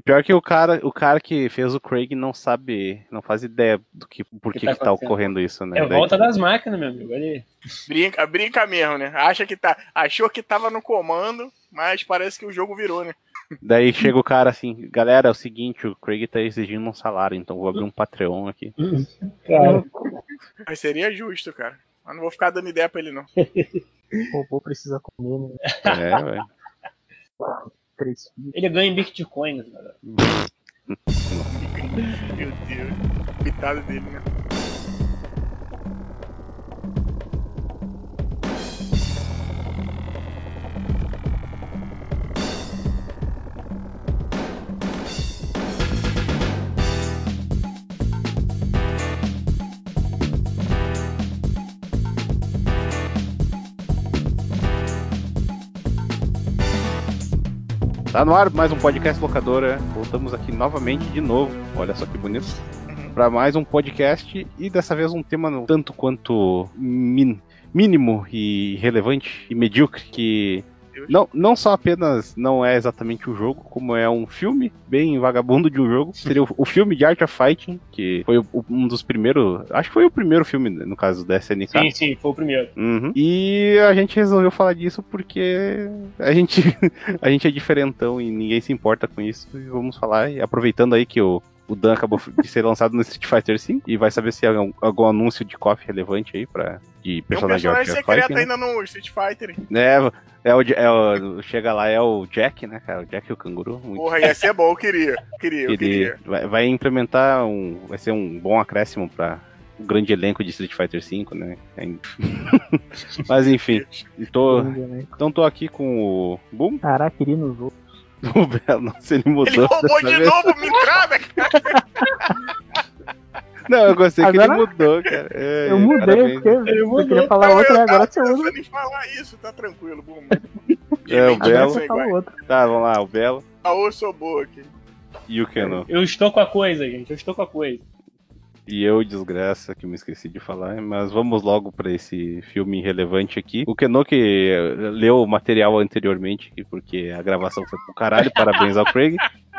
E pior que o cara, o cara que fez o Craig não sabe, não faz ideia do que, por que, que, tá, que tá ocorrendo isso, né? É Daí- volta das máquinas, meu amigo. Olha Brinca, brinca mesmo, né? Acha que tá, achou que tava no comando, mas parece que o jogo virou, né? Daí chega o cara assim, galera, é o seguinte, o Craig tá exigindo um salário, então vou abrir um Patreon aqui. Cara, Mas seria justo, cara. Mas não vou ficar dando ideia pra ele, não. O robô precisa comer, né? É, velho. Três filhos. ele ganha em Bitcoin, cara. Meu Deus. Coitado dele, né? Tá no ar mais um podcast locadora. Voltamos aqui novamente de novo. Olha só que bonito. Para mais um podcast e dessa vez um tema tanto quanto min- mínimo e relevante e medíocre que não, não só apenas não é exatamente o jogo, como é um filme bem vagabundo de um jogo. Seria o, o filme de Art of Fighting, que foi o- um dos primeiros. Acho que foi o primeiro filme, no caso da SNK. Sim, sim, foi o primeiro. Uhum. E a gente resolveu falar disso porque a gente, a gente é diferentão e ninguém se importa com isso. E vamos falar, e aproveitando aí que o, o Dan acabou de ser lançado no Street Fighter V e vai saber se há algum, algum anúncio de KOF relevante aí pra, de Tem um personagem personagem secreto Fighting. né? ainda no Street Fighter. É, é, o, é o- chega lá, é o Jack, né, cara? O Jack e o canguru. Porra, ia ser bom, eu queria. Queria, eu queria. vai, vai implementar um. Vai ser um bom acréscimo pra o grande elenco de Street Fighter V, né? Mas enfim, tô, né? então tô aqui com o Boom, Caraca, iria nos outros. o Belo, não sei, ele mudou. Ele roubou de vez. novo minha entrada, cara. Não, eu gostei que Agora- ele mudou, cara. É, Eu mudei, parabéns. porque eu mudou. queria falar outra e eu agora você usa. em falar isso, tá tranquilo, bom. É, o Belo. Tá, vamos lá, o Belo A eu sou boa aqui. e o Keno. Eu estou com a coisa, gente. Eu estou com a coisa. E eu, desgraça, que me esqueci de falar, mas vamos logo pra esse filme irrelevante aqui. O Keno que eh, leu o material anteriormente, porque a gravação foi pro caralho, parabéns ao Craig.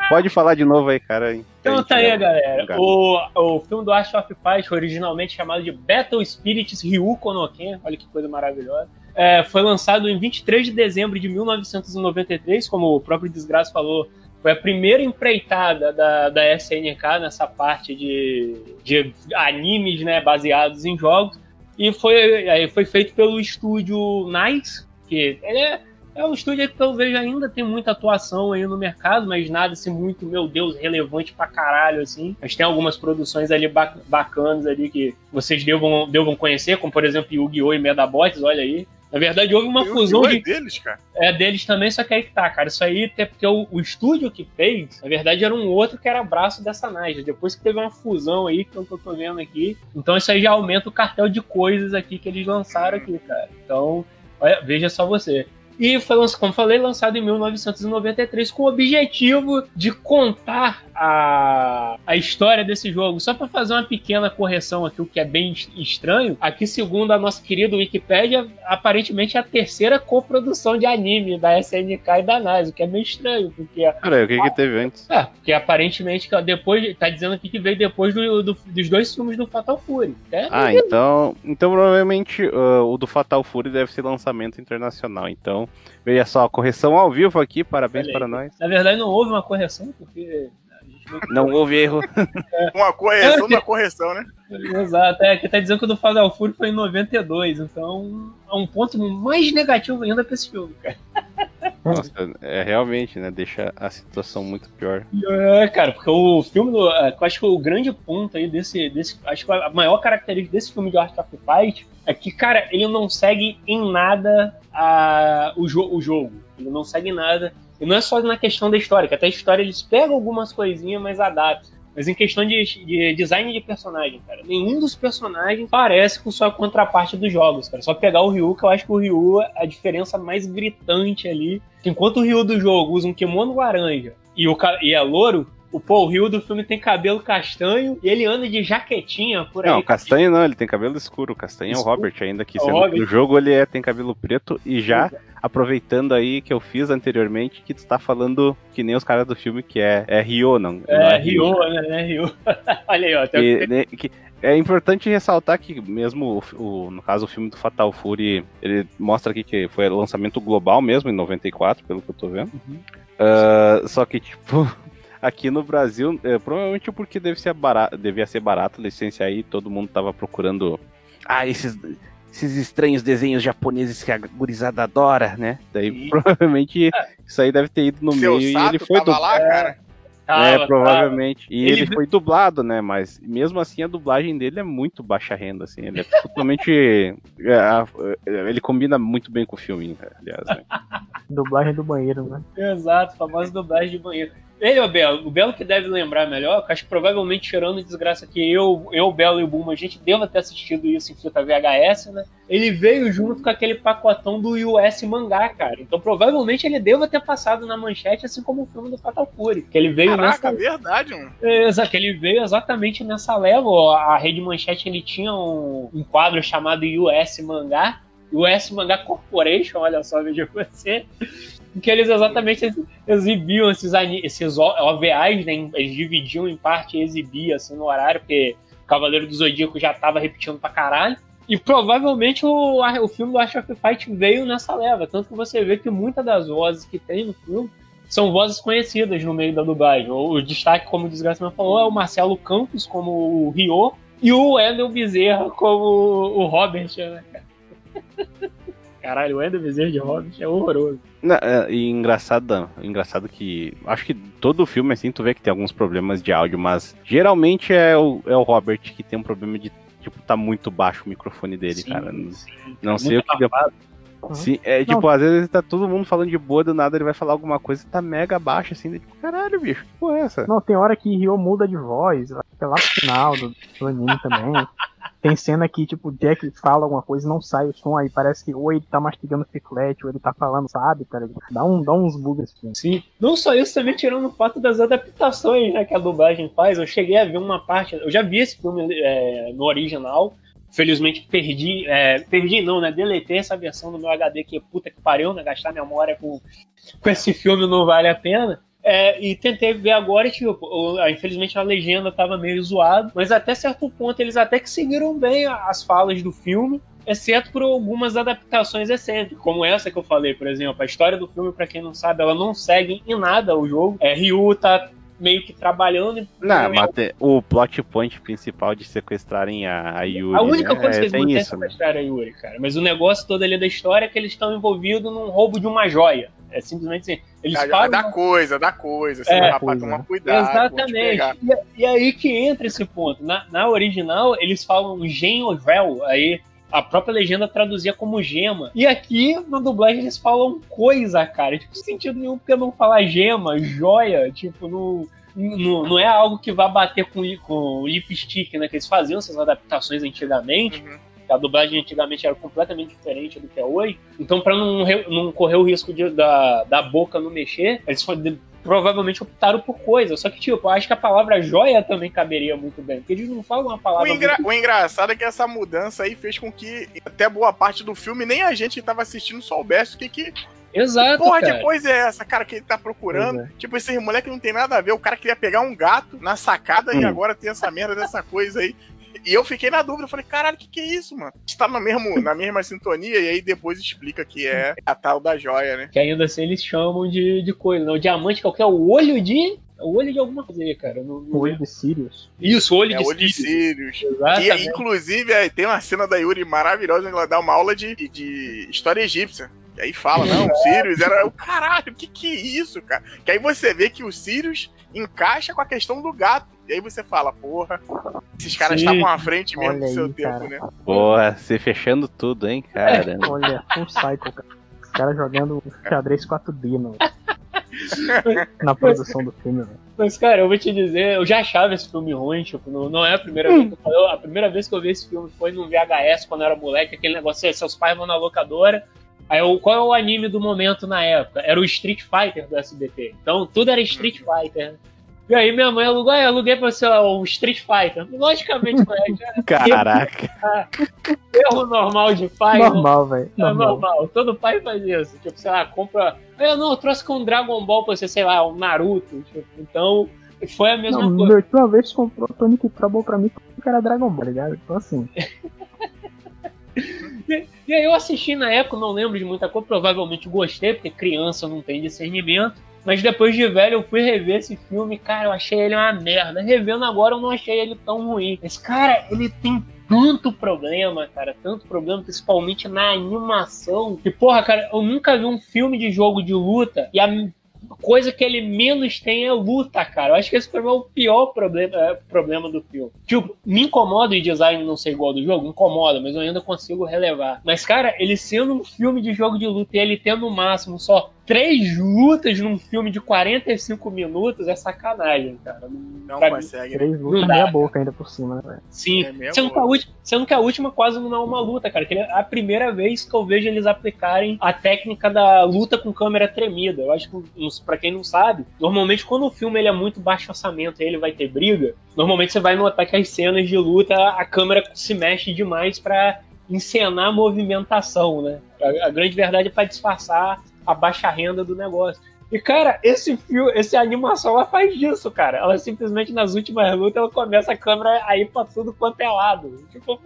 Pode falar de novo aí, cara. Então tá aí, galera. O, o filme do Art of Fight, originalmente chamado de Battle Spirits Ryu Konoken, olha que coisa maravilhosa. É, foi lançado em 23 de dezembro de 1993, como o próprio Desgraça falou. Foi a primeira empreitada da, da SNK nessa parte de, de animes né, baseados em jogos. E foi, foi feito pelo estúdio Nice, que é, é um estúdio que eu vejo ainda tem muita atuação aí no mercado, mas nada assim muito, meu Deus, relevante pra caralho, assim. Mas tem algumas produções ali ba- bacanas ali que vocês devam, devam conhecer, como por exemplo Yu-Gi-Oh! e Medabots, olha aí. Na verdade, houve uma Eu- fusão eu é de, deles, cara. é deles também, só que aí que tá, cara. Isso aí até porque o, o estúdio que fez, na verdade, era um outro que era braço dessa Nice. Depois que teve uma fusão aí, que eu tô, vendo aqui. Então isso aí já aumenta o cartel de coisas aqui que eles lançaram aqui, cara. Então, olha, veja só você. E foi, como falei, lançado em 1993 com o objetivo de contar a, a história desse jogo. Só para fazer uma pequena correção aqui, o que é bem es- estranho. Aqui, segundo a nossa querida Wikipédia, aparentemente é a terceira coprodução de anime da SNK e da NASA, o que é meio estranho, porque Cara, o que que teve antes? é, porque aparentemente depois tá dizendo aqui que veio depois do, do- dos dois filmes do Fatal Fury. É, Ah, então, então provavelmente ah, o do Fatal Fury deve ser lançamento internacional. Então, veja só, correção ao vivo aqui, parabéns para nós. Na verdade, não houve uma correção, porque. a gente não- Não houve erro. Uma correção da correção, né? Exato, é que tá dizendo que o do Fatal Fury foi em 92, então é um ponto mais negativo ainda pra esse filme, cara. Nossa, é realmente, né? Deixa a situação muito pior. É, cara, porque o filme do. é, acho que o grande ponto aí desse. desse acho que a maior característica desse filme de Art of Fight é que, cara, ele não segue em nada a, o, jo o jogo. Ele não segue em nada. E não é só na questão da história, que até a história eles pegam algumas coisinhas, mas adaptam. Mas em questão de, de design de personagem, cara, nenhum dos personagens parece com sua contraparte dos jogos, cara. Só pegar o Ryu, que eu acho que o Ryu, a diferença mais gritante ali, que enquanto o Ryu do jogo usa um kimono laranja e, o, e é louro, o Paul Hill do filme tem cabelo castanho e ele anda de jaquetinha por aí. Não, castanho não, ele tem cabelo escuro. Castanho é o Escuro? Robert ainda que É no jogo ele é, tem cabelo preto e já aproveitando aí que eu fiz anteriormente que tu tá falando que nem os caras do filme que é, é Rio, não. não É, Rio, né? né, Rio. Olha aí, ó. Até E, né, que- é importante ressaltar que mesmo o o, no caso o filme do Fatal Fury, ele mostra aqui que foi lançamento global mesmo em 94, pelo que eu tô vendo. Ah, só que tipo aqui no Brasil, é, provavelmente porque deve ser barato, devia ser barato licenciar aí, todo mundo tava procurando ah, esses esses estranhos desenhos japoneses que a gurizada adora, né? Daí Sim. provavelmente isso aí deve ter ido no Seu meio e ele foi do lá, cara. Tava, é, tava. provavelmente. E Ele- ele... foi dublado, né? Mas mesmo assim a dublagem dele é muito baixa renda, assim. Ele é totalmente. é, é, ele combina muito bem com o filme, aliás. Né? Dublagem do banheiro, né? Exato, famosa dublagem de banheiro. Ele, o Belo, o Belo que deve lembrar melhor, que acho que provavelmente tirando desgraça que eu, eu, o Belo e o Buma, a gente deva ter assistido isso em fita VHS, né? Ele veio junto com aquele pacotão do US mangá, cara. Então provavelmente ele deva ter passado na manchete, assim como o filme do Fatal Fury. Que ele veio Caraca, nessa. verdade, mano. Exato, que ele veio exatamente nessa leva. A Rede Manchete ele tinha um, um quadro chamado US Mangá, US Mangá Corporation, olha só, veja você, que eles exatamente ex- exibiam esses, esses OVAs, né, eles dividiam em parte e exibiam assim, no horário, porque Cavaleiro do Zodíaco já tava repetindo pra caralho. E provavelmente o, o filme do Art of Fight veio nessa leva. Tanto que você vê que muitas das vozes que tem no filme são vozes conhecidas no meio da dublagem. O, o destaque, como o Desgraça falou, é o Marcelo Campos como o Rio e o Wendel Bezerra como o Robert, né, cara? Caralho, o Wendel Bezerra de Robert é horroroso. Não, é, e engraçado, engraçado que. Acho que todo filme, assim, tu vê que tem alguns problemas de áudio, mas geralmente é o, é o Robert que tem um problema de. Tipo, tá muito baixo o microfone dele, Sim, cara. Não, sim, não cara, sei o que deu. abafado. Sim, é tipo, às vezes tá todo mundo falando de boa, do nada ele vai falar alguma coisa e tá mega baixo, assim, tipo, caralho, bicho, que porra é essa? Não, tem hora que Ryo muda de voz, acho que é lá no final do, do anime também. Tem cena que, tipo, o Jack fala alguma coisa e não sai o som, aí parece que ou ele tá mastigando chiclete, ou ele tá falando, sabe, cara? Dá, um, dá uns bugs assim. Sim. Não só isso, também tirando o fato das adaptações né, que a dublagem faz. Eu cheguei a ver uma parte. Eu já vi esse filme é, no original. Felizmente perdi. é, perdi não, né? Deletei essa versão do meu HD que puta que pariu, né? Gastar memória com, com esse filme não vale a pena. É, e tentei ver agora, tipo, infelizmente a legenda tava meio zoada, mas até certo ponto eles até que seguiram bem as falas do filme, exceto por algumas adaptações excêntricas, como essa que eu falei, por exemplo. A história do filme, pra quem não sabe, ela não segue em nada o jogo. É, Ryu tá meio que trabalhando. e- Não, é mas o plot point principal de sequestrarem a, a Yuri. a única né, coisa que eles mantêm isso, né? sequestrar é a Yuri, cara. Mas o negócio todo ali da história é que eles estão envolvidos num roubo de uma joia. É simplesmente assim. Eles Dá, param dá coisa, dá coisa. Assim, É, rapaz, toma cuidado. Exatamente. E, e aí que entra esse ponto. Na, na original, eles falam Geniovel, aí a própria legenda traduzia como gema. E aqui, na dublagem, eles falam coisa, cara. Tipo, sentido nenhum, porque não falar gema, joia, tipo, não. Não, não é algo que vá bater com, com o lipstick, né? Que eles faziam essas adaptações antigamente. Uhum. A dublagem antigamente era completamente diferente do que é hoje. Então, pra não, não correr o risco de- da, da boca não mexer, eles provavelmente optaram por coisa. Só que, tipo, acho que a palavra joia também caberia muito bem. Porque eles não falam uma O, palavra. engra- muito- o engraçado é que essa mudança aí fez com que até boa parte do filme nem a gente que tava assistindo soubesse o que que Exato, porra cara. de coisa é essa, cara, que ele tá procurando. Pois Tipo, esse moleque não tem nada a ver. O cara queria pegar um gato na sacada e Hum. agora tem essa merda dessa coisa aí. E eu fiquei na dúvida, eu falei, caralho, o que, que é isso, mano? A gente tá no mesmo, na mesma sintonia, e aí depois explica que é a tal da joia, né? Que ainda assim eles chamam de, de coisa. Não, o diamante que é o? É o olho de. é O olho de alguma coisa aí, cara. Não- não O olho de Sirius. Isso, olho É de olho de Sirius. Sirius. Exatamente. E, inclusive, é, tem uma cena da Yuri maravilhosa onde ela dá uma aula de, de história egípcia. E aí fala, não, o Sirius era o caralho, o que que é isso, cara? Que aí você vê que o Sirius encaixa com a questão do gato. E aí você fala, porra, esses caras Sim. estavam à frente mesmo Olha do seu aí, tempo, cara. né? Porra, você fechando tudo, hein, cara. Olha, full cycle, cara. Os caras jogando xadrez 4D no, na produção do filme, velho. Mas, cara, eu vou te dizer, eu já achava esse filme ruim, tipo, não, não é a primeira vez que eu. A primeira vez que eu vi esse filme foi num VHS quando eu era moleque, aquele negócio, assim, seus pais vão na locadora. Aí eu, qual é o anime do momento na época? Era o Street Fighter do SBT. Então tudo era Street Fighter. E aí minha mãe alugou, aluguei pra você o Street Fighter. Logicamente, né? Caraca. Erro normal de pai. né? Normal, velho. É normal. Todo pai faz isso. Tipo, sei lá, compra. Eu não, eu trouxe com um Dragon Ball pra você, sei lá, um Naruto. Tipo, então, foi a mesma Não, coisa. meu tio uma vez comprou Tonic Trouble pra mim porque era Dragon Ball, tá ligado? Então assim. E aí eu assisti na época, não lembro de muita coisa, provavelmente gostei, porque criança não tem discernimento. Mas depois de velho eu fui rever esse filme, cara, eu achei ele uma merda. Revendo agora eu não achei ele tão ruim. Esse cara, ele tem tanto problema, cara, tanto problema, principalmente na animação. Que, porra, cara, eu nunca vi um filme de jogo de luta e a coisa que ele menos tem é luta, cara. Eu acho que esse foi o pior problema, é, problema do filme. Tipo, me incomoda o design não ser igual do jogo? Incomoda, mas eu ainda consigo relevar. Mas, cara, ele sendo um filme de jogo de luta e ele tendo no máximo só três lutas num filme de 45 minutos é sacanagem, cara. Não Pra mim, consegue. né? Três lutas Não dá, meia boca ainda por cima, né, velho? Sim, É sendo, que a última, sendo que a última quase não é uma luta, cara. Que é a primeira vez que eu vejo eles aplicarem a técnica da luta com câmera tremida. Eu acho que, pra quem não sabe, normalmente quando o filme ele é muito baixo orçamento e ele vai ter briga, normalmente você vai notar que as cenas de luta a câmera se mexe demais pra encenar a movimentação, né? A, a grande verdade é pra disfarçar a baixa renda do negócio. E, cara, esse filme, essa animação, ela faz disso, cara. Ela simplesmente, nas últimas lutas, ela começa a câmera a ir pra tudo quanto é lado. Tipo,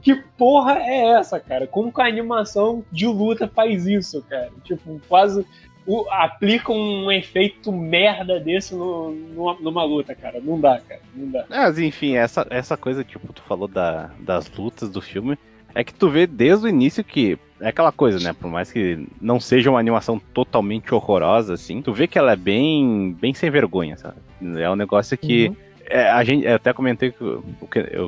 que porra é essa, cara? Como que a animação de luta faz isso, cara? Tipo, quase o- aplica um efeito merda desse no, numa, numa luta, cara. Não dá, cara. Não dá. Mas enfim, essa, essa coisa, tipo, tu falou da, das lutas do filme, é que tu vê desde o início que é aquela coisa, né? Por mais que não seja uma animação totalmente horrorosa, assim, tu vê que ela é bem, bem sem vergonha, sabe? É um negócio que. Uhum. é, a gente, eu até comentei com,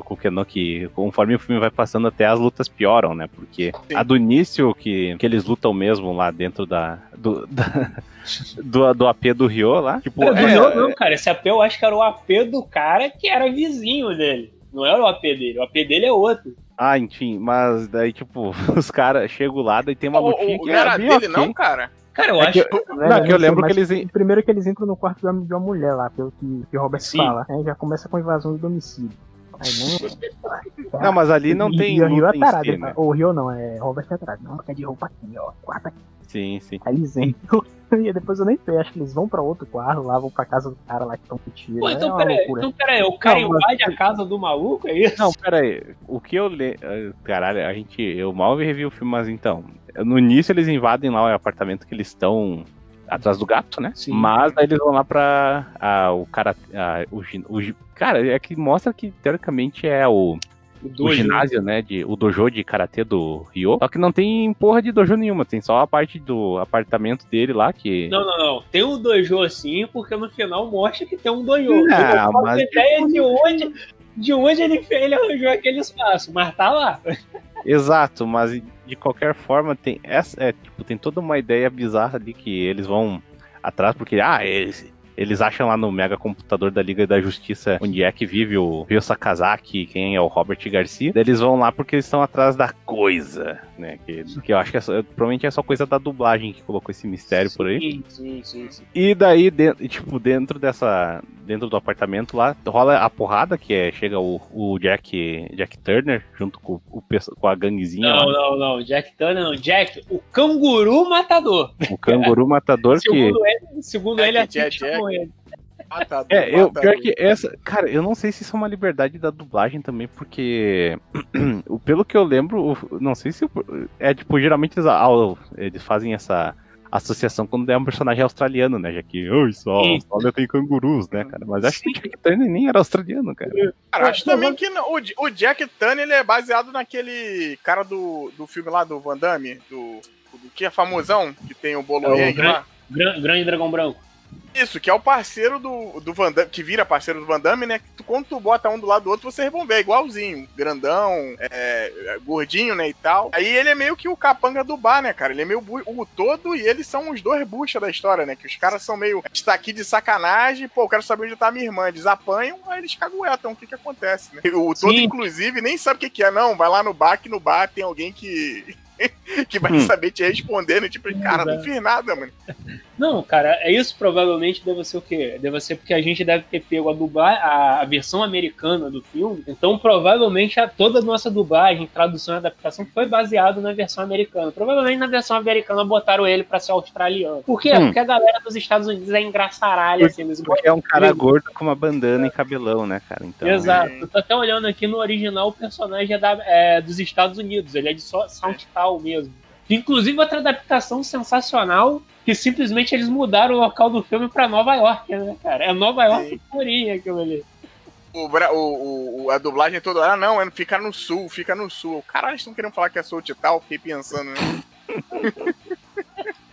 o Kenan que conforme o filme vai passando, até as lutas pioram, né? Porque Sim. a do início, que, que eles lutam mesmo lá dentro da. Do, da- do, do AP do Rio lá. Tipo, Cara, do é- jogo, não, cara. Esse AP eu acho que era o AP do cara que era vizinho dele. Não era o AP dele. O AP dele é outro. Ah, enfim, mas daí, tipo, os caras chegam lá, daí tem uma o, lutinha que não era é bem dele, ok. não, cara? Cara, eu É acho. que eu- Né, Não, que eu sei, lembro que eles- Primeiro que eles entram no quarto de uma, de uma mulher lá, pelo que, que o Robert Sim. fala. Né? Já começa com invasão de domicílio. Aí não. Não, mas ali não E- tem e o Rio é tarado. si, né? fala, O Rio não, é Robert é atrás. Não, fica de roupa aqui, ó. Quarto aqui. Sim, sim. Aí eles entram. E depois eu nem sei, acho que eles vão pra outro quarto, lá vão pra casa do cara lá que estão com tiro. Pô, é então uma peraí, então peraí, o cara Não, mas- invade a casa do maluco, é isso? Não, pera aí. O que eu le... eh, Caralho, a gente... Eu mal revi o filme, mas então... No início eles invadem lá o apartamento que eles estão... Atrás do gato, né? Sim. Mas aí eles vão lá pra... ah, o cara... ah, o, gin- o Cara, é que mostra que teoricamente é o... O o dojo. ginásio, né, de, o dojo de karatê do Ryo. Só que não tem porra de dojo nenhuma, tem só a parte do apartamento dele lá que. Não, não, não. Tem um dojo assim, porque no final mostra que tem um dojo. Não, eu não mas- ideia de onde, de onde ele, fez, ele arranjou aquele espaço, mas tá lá. Exato, mas de qualquer forma tem essa, é, tipo, tem toda uma ideia bizarra ali que eles vão atrás porque ah, eles eles acham lá no mega computador da Liga da Justiça onde é que vive o Ryo Sakazaki, quem é o Robert Garcia. Daí eles vão lá porque eles estão atrás da coisa, né? Que, que eu acho que é só- provavelmente é só coisa da dublagem que colocou esse mistério por aí. Sim, sim, sim. sim. E daí, de- tipo, dentro dessa. Dentro do apartamento lá, rola a porrada, que é. Chega o, o Jack. Jack Turner, junto com, o, com a ganguezinha Não, lá. não, não. Jack Turner, não. Jack, o canguru matador. O canguru matador que. Segundo ele, segundo ele, Jack, assim Jack, chamam ele. Matador, É, eu, pior que essa. Cara, eu não sei se isso é uma liberdade da dublagem também, porque. o- pelo que eu lembro, não sei se. o- É tipo, geralmente eles, ao- eles fazem essa associação quando é um personagem australiano, né? Já que, oi, só, Sim. só tem cangurus, né, cara? Mas acho que o Jack Turner nem era australiano, cara. Cara, acho também que não- o, o Jack Turner ele é baseado naquele cara do, do filme lá do Van Damme, do, do que é famosão, que tem o Bolo É o Yang lá. Gran- Grande Dragão Branco. Isso, que é o parceiro do, do Van Damme, que vira parceiro do Van Damme, né? Que tu, quando tu bota um do lado do outro, você vão ver, é igualzinho. Grandão, é, é, gordinho, né, e tal. Aí ele é meio que o capanga do bar, né, cara? Ele é meio o todo e eles são os dois bucha da história, né? Que os caras são meio. Está aqui de sacanagem, pô, eu quero saber onde tá minha irmã. Eles apanham, aí eles caguetam. O que que acontece, né? O todo, Sim. inclusive, nem sabe o que que é, não. Vai lá no bar, que no bar tem alguém que. que vai Hum. saber te responder, né? Tipo, cara, não fiz nada, mano. Não, cara, é isso provavelmente deve ser o quê? Deve ser porque a gente deve ter pego a dublar a, a versão americana do filme. Então, provavelmente a, toda a nossa dublagem, tradução e adaptação foi baseado na versão americana. Provavelmente na versão americana botaram ele para ser australiano. Por quê? Hum. Porque a galera dos Estados Unidos é engraçaralha, assim, eles Porque é um cara gordo com uma bandana e cabelão, né, cara? Então, Exato. É... Eu tô até olhando aqui no original, o personagem é, da, é dos Estados Unidos, ele é de Mesmo. Inclusive, outra adaptação sensacional que simplesmente eles mudaram o local do filme para Nova York, né, cara? É Nova York purinha aquilo ali. O, o, o, a dublagem toda, ah, não, é, fica no sul, fica no sul. Caralho, eles estão querendo falar que é sul e tal, fiquei pensando, né?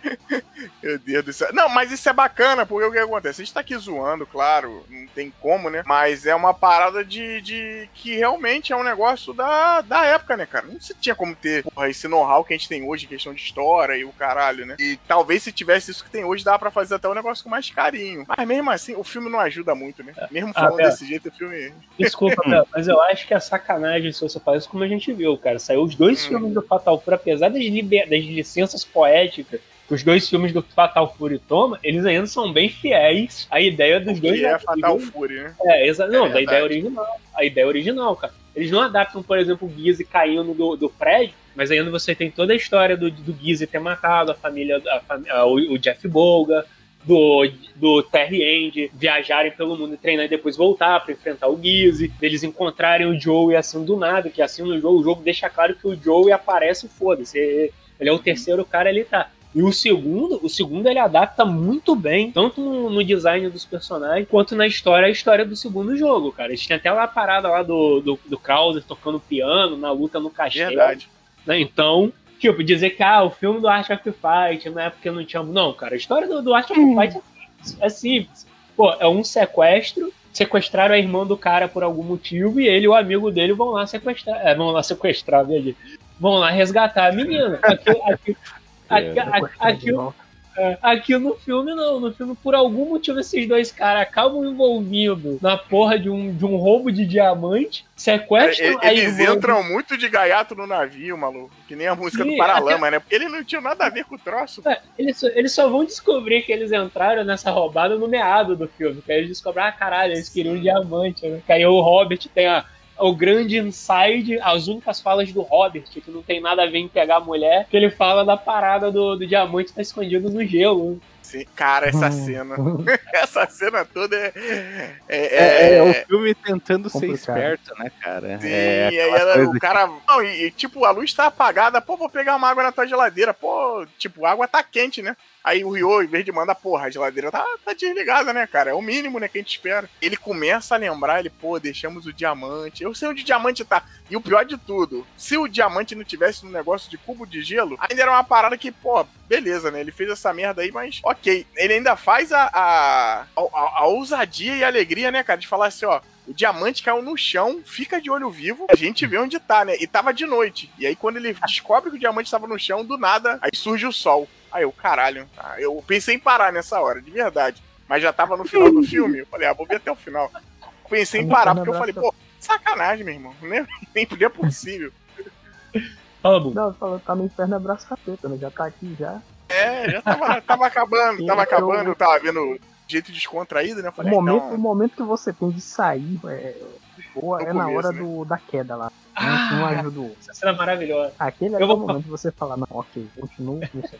Meu Deus do céu. Não, mas isso é bacana, porque o que acontece? A gente tá aqui zoando, claro, não tem como, né? Mas é uma parada de, de que realmente é um negócio da, da época, né, cara? Não se tinha como ter porra, esse know-how que a gente tem hoje em questão de história e o caralho, né? E talvez se tivesse isso que tem hoje, dá para fazer até um negócio com mais carinho. Mas mesmo assim, o filme não ajuda muito, né? Mesmo ah, falando ah, desse jeito, o filme. Desculpa, mas eu acho que é sacanagem se você faz isso como a gente viu, cara. Saiu os dois hum. filmes do Fatal Fury, apesar das, liber... das licenças poéticas os dois filmes do Fatal Fury toma, eles ainda são bem fiéis à ideia dos o dois. Que é Fatal Fury, né? É, exa não, é da ideia original. A ideia original, cara. Eles não adaptam, por exemplo, o Gizzy caindo do, do prédio, mas ainda você tem toda a história do, do Gizzy ter matado a família, a, o, o Jeff Bolga, do, do Terry End viajarem pelo mundo e treinar e depois voltar para enfrentar o Gizzy, eles encontrarem o Joe e assim do nada, que assim no jogo, o jogo deixa claro que o Joe aparece foda-se. Ele é o terceiro cara, ele tá. E o segundo, o segundo ele adapta muito bem, tanto no, no, design dos personagens, quanto na história, a história do segundo jogo, cara. Eles tinham até uma parada lá do, do, do Krauser tocando piano, na luta no castelo. Verdade. Né? Então, tipo, dizer que ah, o filme do Art of Fight, na época não tinha. Não, cara, a história do, do Art of Fight é simples. Pô, é um sequestro sequestraram a irmã do cara por algum motivo e ele e o amigo dele vão lá sequestrar. É, vão lá sequestrar, veja. Vão lá resgatar a menina. Aqui, Aqui, aqui, é, aqui, no filme, não. No filme, por algum motivo, esses dois caras acabam envolvidos na porra de um, de um roubo de diamante, sequestram é, Eles entram muito de gaiato no navio, maluco. Que nem a música Sim, do Paralama, até... né? Porque eles não tinham nada a ver com o troço. É, eles, só, eles só vão descobrir que eles entraram nessa roubada no meado do filme. Que aí eles descobrem, ah, caralho, eles queriam um diamante, né? Que aí o Hobbit tem a o grande inside, as únicas falas do Robert, que não tem nada a ver em pegar a mulher, que ele fala da parada do, do diamante tá escondido no gelo. Sim, cara, essa cena. essa cena toda é. É, é, é o filme tentando complicado. ser esperto, né, cara? Sim, é, e aí ela, o cara. Não, e, e, tipo, a luz tá apagada, pô, vou pegar uma água na tua geladeira. Pô, tipo, a água tá quente, né? Aí o Ryo, em vez de mandar, porra, a geladeira tá, tá desligada, né, cara? É o mínimo, né, que a gente espera. Ele começa a lembrar, ele, pô, deixamos o diamante. Eu sei onde o diamante tá. E o pior de tudo, se o diamante não tivesse no negócio de cubo de gelo, ainda era uma parada que, pô, beleza, né? Ele fez essa merda aí, mas ok. Ele ainda faz a, a, a, a ousadia e a alegria, né, cara, de falar assim, ó. O diamante caiu no chão, fica de olho vivo, a gente vê onde tá, né? E tava de noite. E aí, quando ele descobre que o diamante estava no chão, do nada, aí surge o sol. Aí eu, caralho, tá. eu pensei em parar nessa hora, de verdade. Mas já tava no final do filme. Eu falei, ah, vou ver até o final. Pensei em parar, porque eu falei, pô, sacanagem, meu irmão. Nem, nem podia possível. Fala, Bu. Não, falou, tá no inferno abraço capeta, né? Já tá aqui já. É, já tava, tava acabando, tava acabando, eu tava vendo jeito descontraído, né? Falei, o, momento, então... o momento que você tem de sair é, boa, é começo, na hora né? do, da queda lá. Ah, não ajuda Essa cena é maravilhosa. Aquele é o momento de você falar, não, ok, continuo, não sei.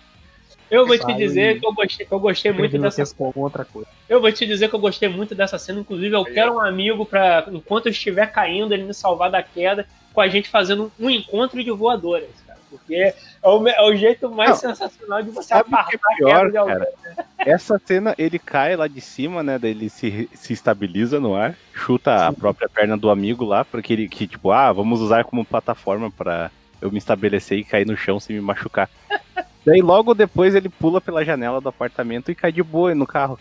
Eu vou te dizer que eu gostei, que eu gostei muito dessa cena. outra coisa. Eu vou te dizer que eu gostei muito dessa cena. Inclusive, eu quero um amigo para enquanto eu estiver caindo, ele me salvar da queda, com a gente fazendo um encontro de voadoras, cara. Porque é o, é o jeito mais Não, sensacional de você apartar é pior, a queda de alguém. Cara, essa cena, ele cai lá de cima, né? Daí ele se, se estabiliza no ar, chuta Sim. a própria perna do amigo lá, porque ele, que tipo, ah, vamos usar como plataforma para eu me estabelecer e cair no chão sem me machucar. Daí logo depois ele pula pela janela do apartamento e cai de boa no carro.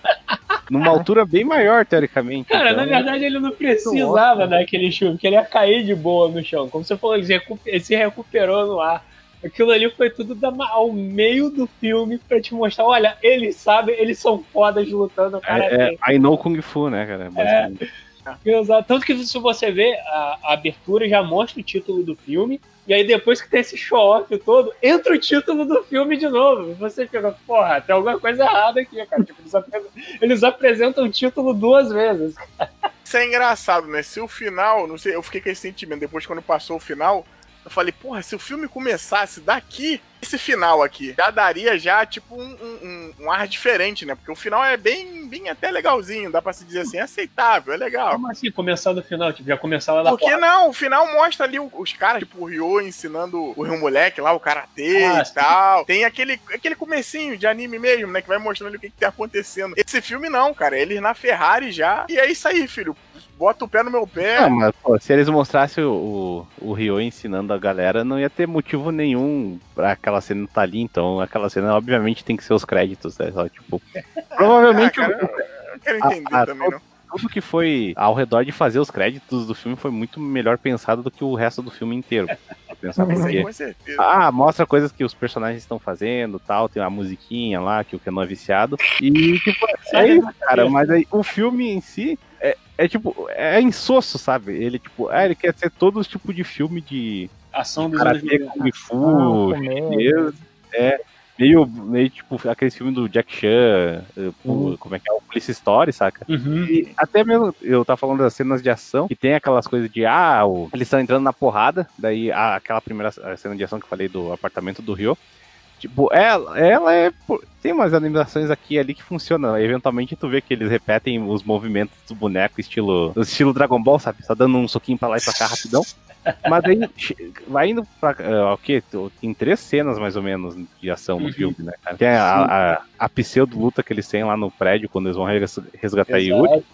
Numa altura bem maior, teoricamente. Cara, então... na verdade ele não precisava daquele chute, porque ele ia cair de boa no chão. Como você falou, ele se recuperou no ar. Aquilo ali foi tudo ao meio do filme pra te mostrar, olha, eles sabem, eles são fodas lutando. Cara, é, é, I know Kung Fu, né, cara? É, exato. Tanto que se você vê, a, a abertura já mostra o título do filme, E aí, depois que tem esse show-off todo, entra o título do filme de novo. Você fica, porra, tem alguma coisa errada aqui, cara. Tipo, eles, apresentam, eles apresentam o título duas vezes. Isso é engraçado, né? Se o final, não sei, eu fiquei com esse sentimento depois quando passou o final, eu falei, porra, se o filme começasse daqui, esse final aqui, já daria já, tipo, um, um, um, ar diferente, né? Porque o final é bem, bem até legalzinho, dá pra se dizer assim, é aceitável, é legal. Como assim, começar do final? Tipo, já começava da Por que não? O final mostra ali os caras, tipo, o Ryo ensinando o Ryo Moleque lá, o Karatê ah, e tal. Tem aquele, aquele comecinho de anime mesmo, né? Que vai mostrando o que, que tá acontecendo. Esse filme não, cara, eles na Ferrari já, e é isso aí, filho bota o pé no meu pé. Não, mas pô, se eles mostrassem o, o, o Ryo ensinando a galera, não ia ter motivo nenhum pra aquela cena estar tá ali, então aquela cena obviamente tem que ser os créditos, né? Só, tipo. provavelmente. Ah, cara, eu quero entender a, a, também, não tudo que foi ao redor de fazer os créditos do filme foi muito melhor pensado do que o resto do filme inteiro. Pensar porque... Ah, mostra coisas que os personagens estão fazendo tal, tem uma musiquinha lá que o Keanu é viciado. E, tipo, é isso, cara. Mas aí, o filme em si é, tipo, é insosso, sabe? Ele, tipo, é, ele quer ser todos os tipos de filme de. Ação dos Karate, Kung Fu, ah, é meio, meio tipo aquele filme do Jack Chan, uhum. como é que é, o Police Story, saca? Uhum. E até mesmo, eu tava falando das cenas de ação, que tem aquelas coisas de, ah, o, eles estão entrando na porrada, daí ah, aquela primeira cena de ação que eu falei do apartamento do Rio, Tipo, ela, ela é. Tem umas animações aqui e ali que funcionam. Eventualmente tu vê que eles repetem os movimentos do boneco, estilo. Estilo Dragon Ball, sabe? Só dando um soquinho pra lá e pra cá rapidão. Mas aí vai indo pra. Uh, o quê? Tem três cenas mais ou menos de ação no uhum. filme, né, cara? Tem a, a, a pseudo-luta que eles têm lá no prédio quando eles vão resgatar Exato. Yuri.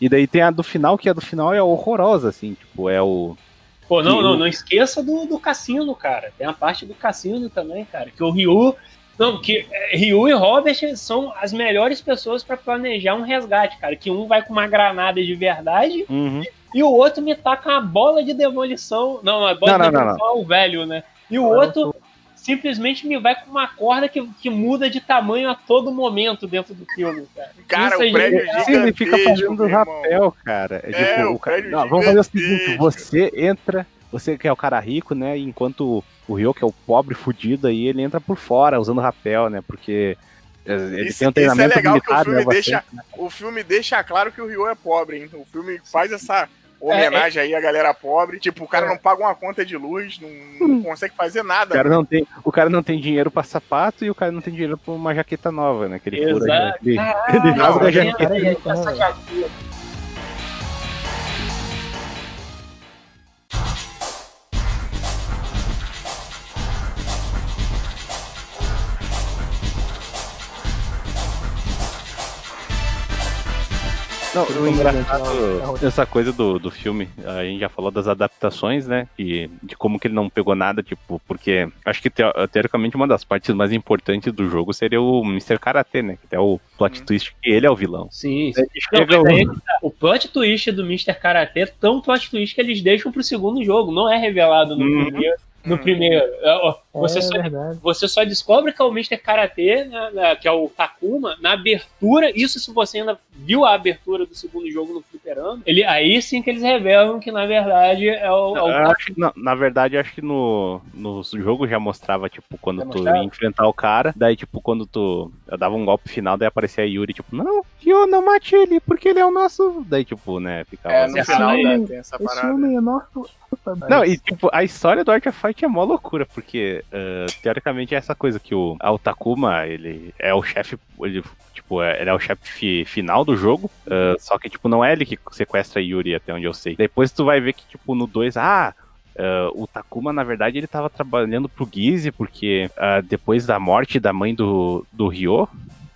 E daí tem a do final, que a do final é horrorosa, assim, tipo, é o. Pô, não, não, não esqueça do, do cassino, cara. Tem a parte do cassino também, cara. Que o Ryu. Não, que é, Ryu e Robert são as melhores pessoas para planejar um resgate, cara. Que um vai com uma granada de verdade uhum. e o outro me taca uma bola de demolição. Não, a bola não, de não, demolição não, é o velho, né? E o outro simplesmente me vai com uma corda que, que muda de tamanho a todo momento dentro do filme, cara. Cara, Isso o prédio é Sim, ele fica fazendo rapel, cara. É, é tipo, o prédio não, Vamos fazer o seguinte, você entra, você que é o cara rico, né, enquanto o Ryo, que é o pobre fudido aí, ele entra por fora usando rapel, né, porque... Ele isso, tem um treinamento isso é legal militar, que o filme, né, deixa, né? o filme deixa claro que o Ryo é pobre, hein? O filme faz essa homenagem é, é... aí à galera pobre. Tipo, o cara é. não paga uma conta de luz, não, não, consegue fazer nada. O cara, não tem, o cara não tem dinheiro pra sapato e o cara não tem dinheiro pra uma jaqueta nova, né? Que ele Exato. fura. Ele, ah, ele rasga a jaqueta. Não, o engraçado, essa coisa do, do filme, a gente já falou das adaptações, né? E de como que ele não pegou nada, tipo, porque acho que teoricamente uma das partes mais importantes do jogo seria o Mr. Karate, né? Que é o plot hum. twist que ele é o vilão. Sim, sim. Não, o... Aí, o plot twist do Mr. Karate é tão plot twist que eles deixam pro segundo jogo, não é revelado no uhum. primeiro no primeiro. Você, é só, você só descobre que é o Mr. Karate, né, que é o Takuma, na abertura. Isso se você ainda viu a abertura do segundo jogo no Fliperama. Ele, aí sim que eles revelam que na verdade é o. É o acho, não, na verdade, acho que no, no jogo já mostrava, tipo, quando já tu mostrava? ia enfrentar o cara. Daí, tipo, quando tu dava um golpe final, daí aparecia a Yuri, tipo, não, Yo, não mate ele, porque ele é o nosso. Daí, tipo, né, ficava. É, no assim, final, né, tem essa parada. Esse homem é nosso. Não, e tipo, a história do Art of Fight é mó loucura, porque uh, teoricamente é essa coisa que o, Takuma, ele é o chefe, ele, tipo, é, ele é o chefe final do jogo, uh, só que, tipo, não é ele que sequestra Yuri, até onde eu sei. Depois tu vai ver que, tipo, no 2, ah, Uh, o Takuma, na verdade, ele estava trabalhando pro Gize, porque uh, depois da morte da mãe do, do Ryo,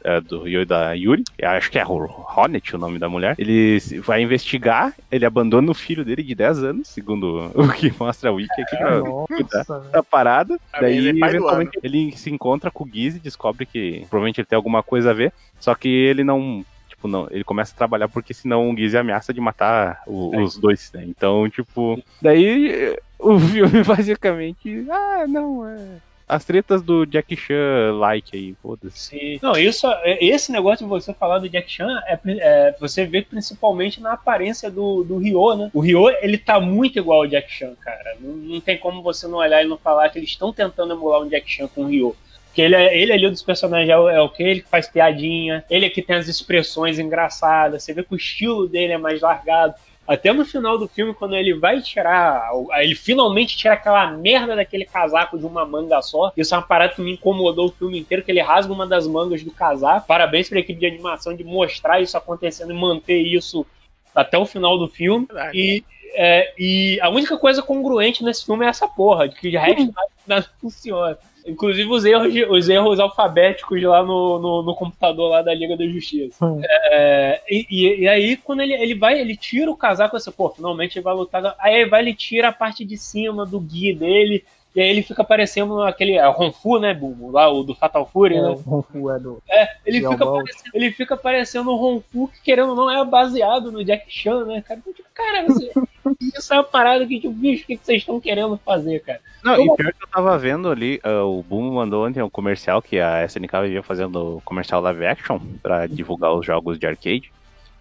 é, do Ryo e da Yuri, acho que é Hornet o nome da mulher, ele vai investigar, ele abandona o filho dele de 10 anos, segundo o que mostra a Wiki aqui pra cuidar da parada. Daí, ele eventualmente, ele se encontra com o Giz e descobre que provavelmente ele tem alguma coisa a ver, só que ele não tipo, não, ele começa a trabalhar porque senão o Giz ameaça de matar o, é. os dois, né? Então, tipo, daí o filme basicamente, ah, não, é as tretas do Jack Chan like aí, foda-se. Não, isso, é, esse negócio de você falar do Jack Chan, é, é, você vê principalmente na aparência do, do Ryo, né? O Ryo, ele tá muito igual ao Jack Chan, cara. Não, não tem como você não olhar e não falar que eles estão tentando emular um Jack Chan com o Ryo. Porque ele, é, ele ali dos personagens é o, é o que? Ele que faz piadinha, ele é que tem as expressões engraçadas, você vê que o estilo dele é mais largado. Até no final do filme, quando ele vai tirar. Ele finalmente tira aquela merda daquele casaco de uma manga só. Isso é uma parada que me incomodou o filme inteiro, que ele rasga uma das mangas do casaco. Parabéns pra equipe de animação de mostrar isso acontecendo e manter isso até o final do filme. E, é, e a única coisa congruente nesse filme é essa porra, de que de resto nada, nada funciona. Inclusive os erros, os erros alfabéticos lá no, no, no, computador lá da Liga da Justiça. Hum. É, e, e, aí, quando ele, ele vai, ele tira o casaco, assim, pô, finalmente ele vai lutar. Aí ele vai, ele tira a parte de cima do gui dele. E aí ele fica parecendo aquele. É, Ronfu, né, Bumo? Lá, o do Fatal Fury, é, né? O Ronfu é do. É, ele fica, parecendo, ele fica parecendo o Ronfu, que querendo ou não é baseado no Jack Chan, né, cara? Então, tipo, cara, você, isso é uma parada que, tipo, bicho, o que vocês estão querendo fazer, cara? Não, Como... e pior que eu tava vendo ali, uh, o Boom mandou ontem um comercial que a SNK vivia fazendo comercial live action pra divulgar os jogos de arcade.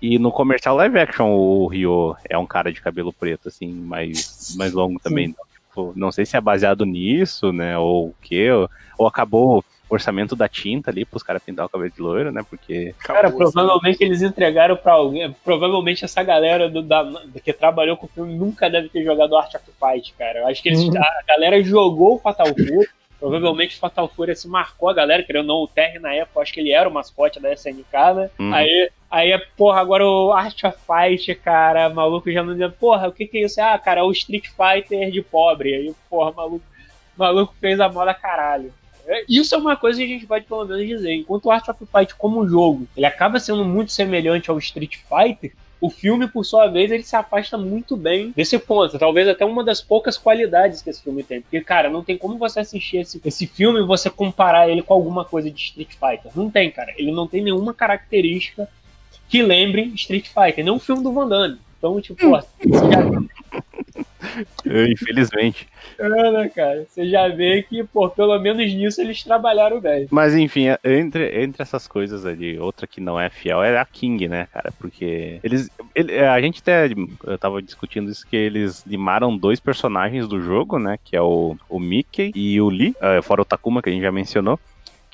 E no comercial live action o Ryo é um cara de cabelo preto, assim, mais, mais longo também. Então, Tipo, não sei se é baseado nisso, né? Ou o quê? Ou, ou acabou o orçamento da tinta ali pros caras pintar o cabelo de loiro, né? Porque. Cara, provavelmente eles entregaram pra alguém. Provavelmente essa galera do, da, que trabalhou com o filme nunca deve ter jogado Art of Fight, cara. Eu acho que eles, uhum. a galera jogou o Fatal Fury. Provavelmente o Fatal Fury se marcou a galera, querendo ou não, o Terry na época, acho que ele era o mascote da SNK, né? Uhum. Aí Aí, porra, agora o Art of Fight, cara, maluco já não dizia, porra, o que que é isso? Ah, cara, é o Street Fighter de pobre. Aí, porra, maluco, maluco fez a moda caralho. É, isso é uma coisa que a gente pode pelo menos dizer. Enquanto o Art of Fight como jogo, ele acaba sendo muito semelhante ao Street Fighter, o filme, por sua vez, ele se afasta muito bem desse ponto. Talvez até uma das poucas qualidades que esse filme tem. Porque, cara, não tem como você assistir esse, esse filme e você comparar ele com alguma coisa de Street Fighter. Não tem, cara. Ele não tem nenhuma característica que lembrem Street Fighter, não um filme do Van Damme. Então, tipo, você já... Infelizmente. É, né, cara? Você já vê que, pô, pelo menos nisso eles trabalharam bem. Mas enfim, entre, entre essas coisas ali, outra que não é fiel é a King, né, cara? Porque eles. Ele, a gente até. Eu tava discutindo isso que eles limaram dois personagens do jogo, né? Que é o, o Mickey e o Lee, uh, fora o Takuma, que a gente já mencionou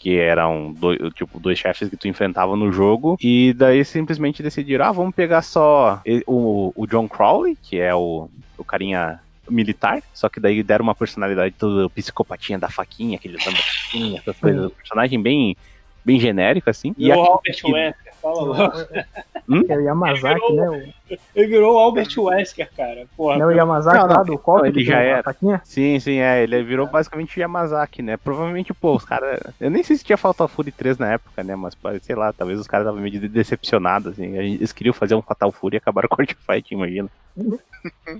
que eram dois, tipo, dois chefes que tu enfrentava no jogo, e daí simplesmente decidiram, ah, vamos pegar só o, o John Crowley, que é o, o carinha militar, só que daí deram uma personalidade toda psicopatinha da faquinha, aquele da faquinha, essas coisas, um personagem bem bem genérico, assim. E, o Albert Wesker, fala logo. Hum? É o Yamazaki, ele virou, né? Ele virou o Albert Wesker, cara. Porra, não, o Yamazaki não, não, lá do qual ele já era. Sim, sim, é. Ele virou basicamente o Yamazaki, né? Provavelmente, pô, os caras. Eu nem sei se tinha Fatal Fury 3 na época, né? Mas, sei lá, talvez os caras estavam meio decepcionados, assim. Eles queriam fazer um Fatal Fury e acabaram com o Fight, imagina.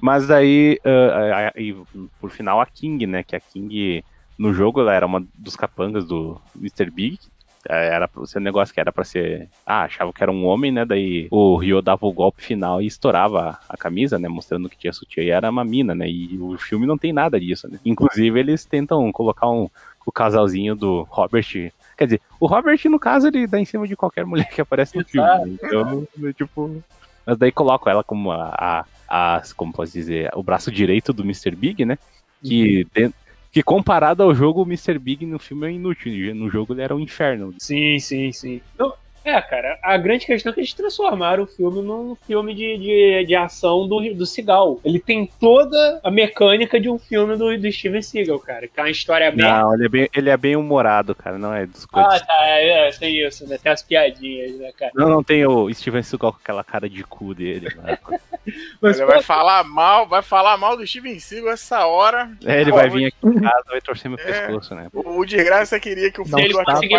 Mas daí, uh, uh, por final, a King, né? Que a King no jogo ela era uma dos capangas do Mr. Big, é, era pra ser um negócio que era para ser. Ah, achava que era um homem, né? Daí o Ryo dava o golpe final e estourava a camisa, né? Mostrando que tinha sutiã e era uma mina, né? E o filme não tem nada disso, né? Inclusive, eles tentam colocar um, o casalzinho do Robert. Quer dizer, o Robert, no caso, ele dá em cima de qualquer mulher que aparece no filme. Né? Então, tipo. Mas daí colocam ela como a, a, a, Como posso dizer? O braço direito do Mr. Big, né? Que uhum. dentro, que comparado ao jogo, o Mr. Big no filme é inútil. No jogo ele era um inferno. Sim, sim, sim. Então, é, cara, a grande questão é que eles transformaram o filme num filme de, de, de ação do, do Seagal. Ele tem toda a mecânica de um filme do, do Steven Seagal, cara. Que é uma história bem. Não, ele é bem, ele é bem humorado, cara. Não é dos coisas. Ah, tá, é, é, tem isso, né? Tem as piadinhas, né, cara? Não, não tem o Steven Seagal com aquela cara de cu dele, né? Mas ele vai falar mal, vai falar mal do Steven Seagal essa hora. É, ele vai vir aqui em casa, vai torcer meu é, pescoço, né? O, o desgraça queria que o filme do parte...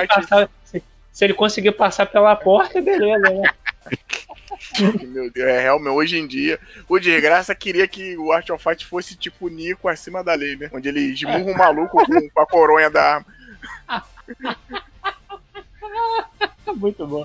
se ele conseguir passar pela porta, beleza, né? Meu Deus, é realmente, hoje em dia, o desgraça queria que o Art of Fight fosse tipo Nico acima da lei, né? Onde ele esmurra um maluco com, com a coronha da arma. Muito bom.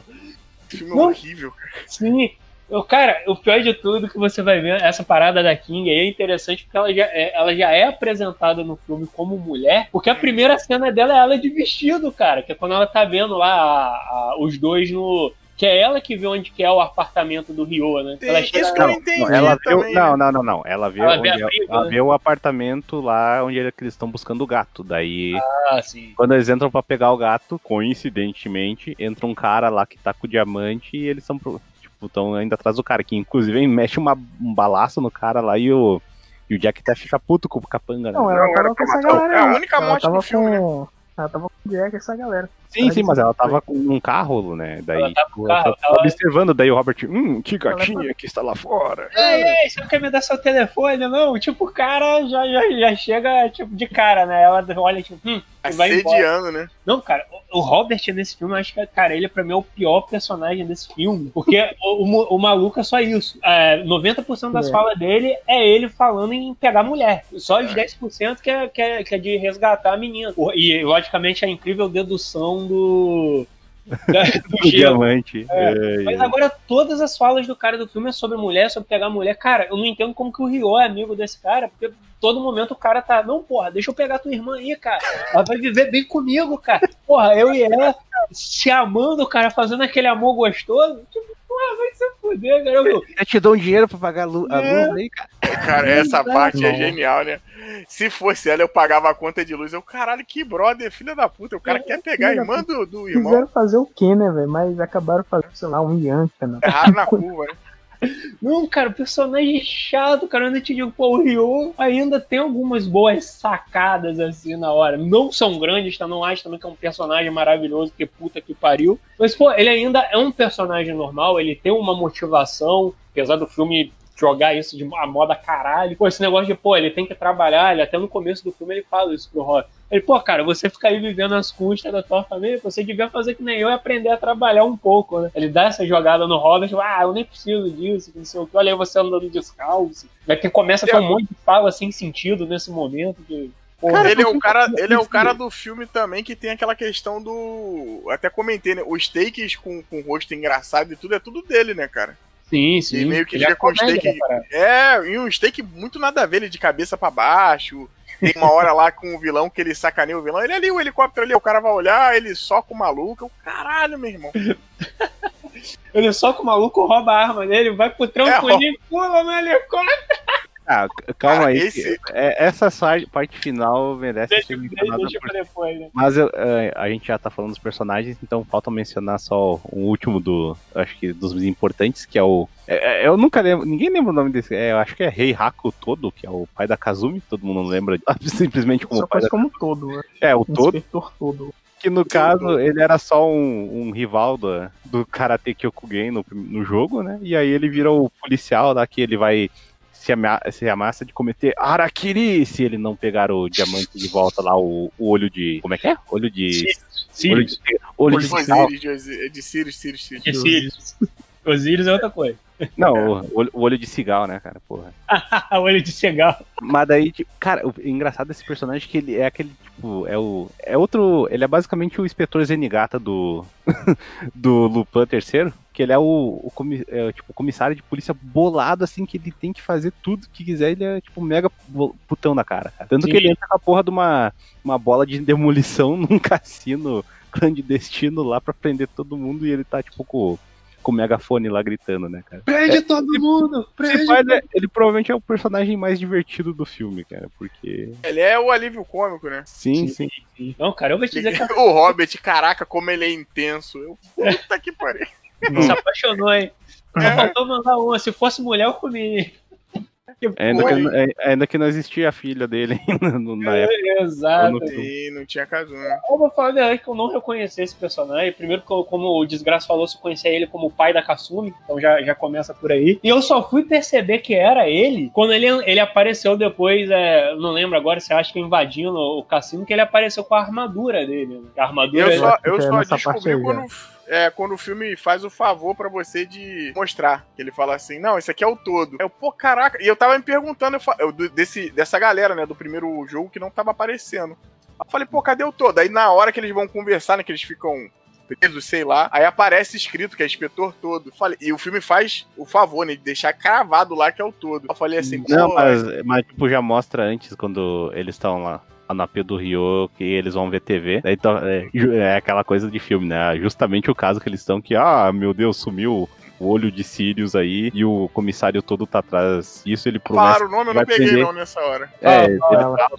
Filme Não, horrível. Sim. Eu, cara, o pior de tudo que você vai ver, essa parada da King aí é interessante porque ela já é, ela já é apresentada no filme como mulher, porque a primeira cena dela é ela de vestido, cara, que é quando ela tá vendo lá a, a, os dois no, que é ela que vê onde que é o apartamento do Rio, né? Tem ela isso chega que eu Não, não entendi não, ela viu, também, não, né? não, não, não. Ela vê, Ela onde vê é- briga, ela né? vê o apartamento lá onde eles estão buscando o gato. Daí, Ah, sim. quando eles entram pra pegar o gato, coincidentemente, entra um cara lá que tá com o diamante e eles são pro- tipo, estão ainda atrás do cara, que inclusive mete uma, um balaço no cara lá e o, e o Jack até fica puto com o capanga, né? Não, ela Não, tava com essa galera. é a única morte do filme, com... Ela tava com o Jack e essa galera. Sim, sim, mas ela tava com um carro, né? Daí, Ela tava tipo, carro, tava ela- observando, daí o Robert, hum, que gatinha que está lá fora. Ei, ei, você não quer me dar seu telefone, não? Tipo, o cara já, já, já chega, tipo, de cara, né? Ela olha, tipo, hum, e vai embora. Assediando, né? Não, cara, o Robert nesse filme, eu acho que, cara, ele pra mim é o pior personagem desse filme. Porque o, o, o maluco é só isso. É, 90% das É. falas dele é ele falando em pegar mulher. Só os 10% que é, que, é, que é de resgatar a menina. E, logicamente, a incrível dedução do. da- do O gelo. diamante. É, É, Mas é. agora todas as falas do cara do filme é sobre mulher, sobre pegar mulher. Cara, eu não entendo como que o Ryo é amigo desse cara, porque todo momento o cara tá, não, porra, deixa eu pegar tua irmã aí, cara. Ela vai viver bem comigo, cara. Porra, eu e ela se amando, cara, fazendo aquele amor gostoso. Tipo, se fuder, cara. Eu, Eu te dou um dinheiro pra pagar a lu- a É. luz aí, cara. Cara, essa parte é genial, né? Se fosse ela, eu pagava a conta de luz. Eu, caralho, que brother, filha da puta. O cara É, quer pegar a irmã do, do irmão. Quiseram fazer o quê, né, velho? Mas acabaram fazendo, sei lá, um Yanka, né? Erraram na curva, né? Não, cara, personagem é chato, cara. Eu ainda te digo, pô, o Ryo ainda tem algumas boas sacadas assim na hora. Não são grandes, tá? Não acho também que é um personagem maravilhoso, que puta que pariu. Mas, pô, ele ainda é um personagem normal, ele tem uma motivação, apesar do filme jogar isso de moda caralho. Pô, esse negócio de, pô, ele tem que trabalhar, ele até no começo do filme ele fala isso pro Rock. Ele, pô, cara, você fica aí vivendo às custas da tua família, você devia fazer que nem eu e aprender a trabalhar um pouco, né? Ele dá essa jogada no Robert, tipo, ah, eu nem preciso disso, não sei o que, olha aí você andando descalço. Daí que começa a ter um monte de fala sem sentido nesse momento. Que, porra, Cara, ele é o cara, ele é o cara do filme também que tem aquela questão do. Até comentei, né? Os takes com, com o rosto engraçado e tudo é tudo dele, né, cara? Sim, sim. E meio que Ele é fica com o comédia, steak. né? É, e um steak muito nada a ver, ele de cabeça pra baixo. Tem uma hora lá com o vilão que ele sacaneia o vilão. Ele ali, o helicóptero ali, o cara vai olhar, ele com o maluco. Eu, caralho, meu irmão. Ele com o maluco rouba a arma dele, vai pro trampolim, pula no helicóptero. Ah, calma Cara, aí. esse- é- essa sa- parte final merece Deixa, ser deixa, mencionada deixa por depois, né? Mas eu- é, a gente já tá falando dos personagens, então falta mencionar só o último do. Acho que dos importantes, que é o. é- é- eu nunca lembro. Ninguém lembra o nome desse. é, eu acho que é Rei Haku Todo, que é o pai da Kazumi. Todo mundo lembra simplesmente como Só pai faz da como todo, né? É, o Todo. Inspetor todo. Que no caso ele era só um, um rival do, do Karate Kyokugen no, no jogo, né? E aí ele vira o policial lá que ele vai se, amea se amassa de cometer Harakiri se ele não pegar o diamante de volta lá, o, o olho de. Como é que é? Olho de. Olho de, Sirius. olho de. Osiris, de, Osiris, de Sirius, Sirius, Sirius. De Sirius. Osiris é outra coisa. Não, o, olho- o olho de cigal, né, cara? Porra. Olho de cegal. Mas daí, tipo, cara, o engraçado desse personagem é que ele é aquele, tipo, é o. É outro. Ele é basicamente o inspetor Zenigata do. do Lupin III. Que ele é o, o comi- é, tipo, comissário de polícia bolado, assim, que ele tem que fazer tudo que quiser. Ele é, tipo, mega putão da cara. cara. Tanto Sim. que ele entra com a porra de uma, uma bola de demolição num cassino clandestino lá pra prender todo mundo e ele tá, tipo, com, com o megafone lá gritando, né, cara? Prende todo mundo! Se faz, é- ele provavelmente é o personagem mais divertido do filme, cara, porque. Ele é o alívio cômico, né? Sim, sim. Não, cara, eu vou te dizer que O Hobbit, caraca, como ele é intenso. Eu, puta que pariu. se apaixonou, hein? Só É. faltou mandar uma. Se fosse mulher, eu comia. Que Ainda que, é- ainda que não existia a filha dele no- na época. Exato. no- E não tinha caso, né? Eu vou falar a verdade que eu não reconheci esse personagem. Primeiro, como o Desgraça falou, eu conhecia ele como o pai da Kasumi, então já, já começa por aí. E eu só fui perceber que era ele quando ele, ele apareceu depois, é, não lembro agora se acha que invadindo o cassino, que ele apareceu com a armadura dele. Né? A armadura Eu só, eu é só descobri aí, quando, é, quando o filme faz o favor pra você de mostrar. Que ele fala assim, não, esse aqui é o todo. Eu, pô, caraca. E eu tava me perguntando, eu, eu, desse, dessa galera, né, do primeiro jogo que não tava aparecendo. Eu falei, pô, cadê o todo? Aí na hora que eles vão conversar, né, que eles ficam preso, sei lá. Aí aparece escrito que é inspetor todo. Falei, e o filme faz o favor, né, de deixar cravado lá que é o todo. Eu falei assim, Não, mas, mas tipo, já mostra antes, quando eles estão lá. No AP do Rio, que eles vão ver TV. Daí to- é, é aquela coisa de filme, né? Justamente o caso que eles estão que, ah, meu Deus, sumiu o olho de Sirius aí e o comissário todo tá atrás disso. Ele promete. falaram o nome, eu não peguei prender. não nessa hora. É, Ah, ele,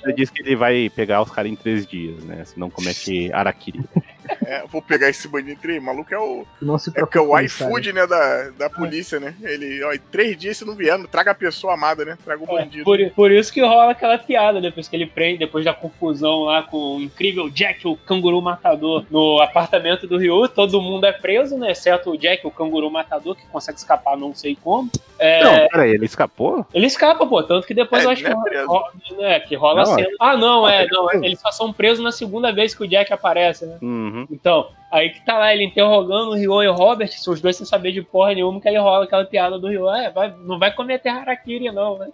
ele diz que ele vai pegar os caras em três dias, né? Se não comete Araquiri. É, vou pegar esse bandido entre o maluco é o, Não se é porque é o iFood, né, da, da polícia, né? Ele, ó, em três dias se não vier, não traga a pessoa amada, né? Traga o É, bandido. por, por isso que rola aquela piada depois que ele prende, depois da confusão lá com o incrível Jack, o canguru matador, no apartamento do Ryu. Todo mundo é preso, né? Exceto o Jack, o canguru matador, que consegue escapar não sei como. É, Não, peraí, ele escapou? Ele escapa, pô. Tanto que depois É, eu acho que é rola, né, que rola Não, a cena. Ah, não, é. ele é Não, preso. eles só são presos na segunda vez que o Jack aparece, né? Uhum. Então, aí que tá lá ele interrogando o Ryo e o Robert, os dois sem saber de porra nenhuma, que aí rola aquela piada do Ryo, é, vai, não vai cometer harakiri não, né?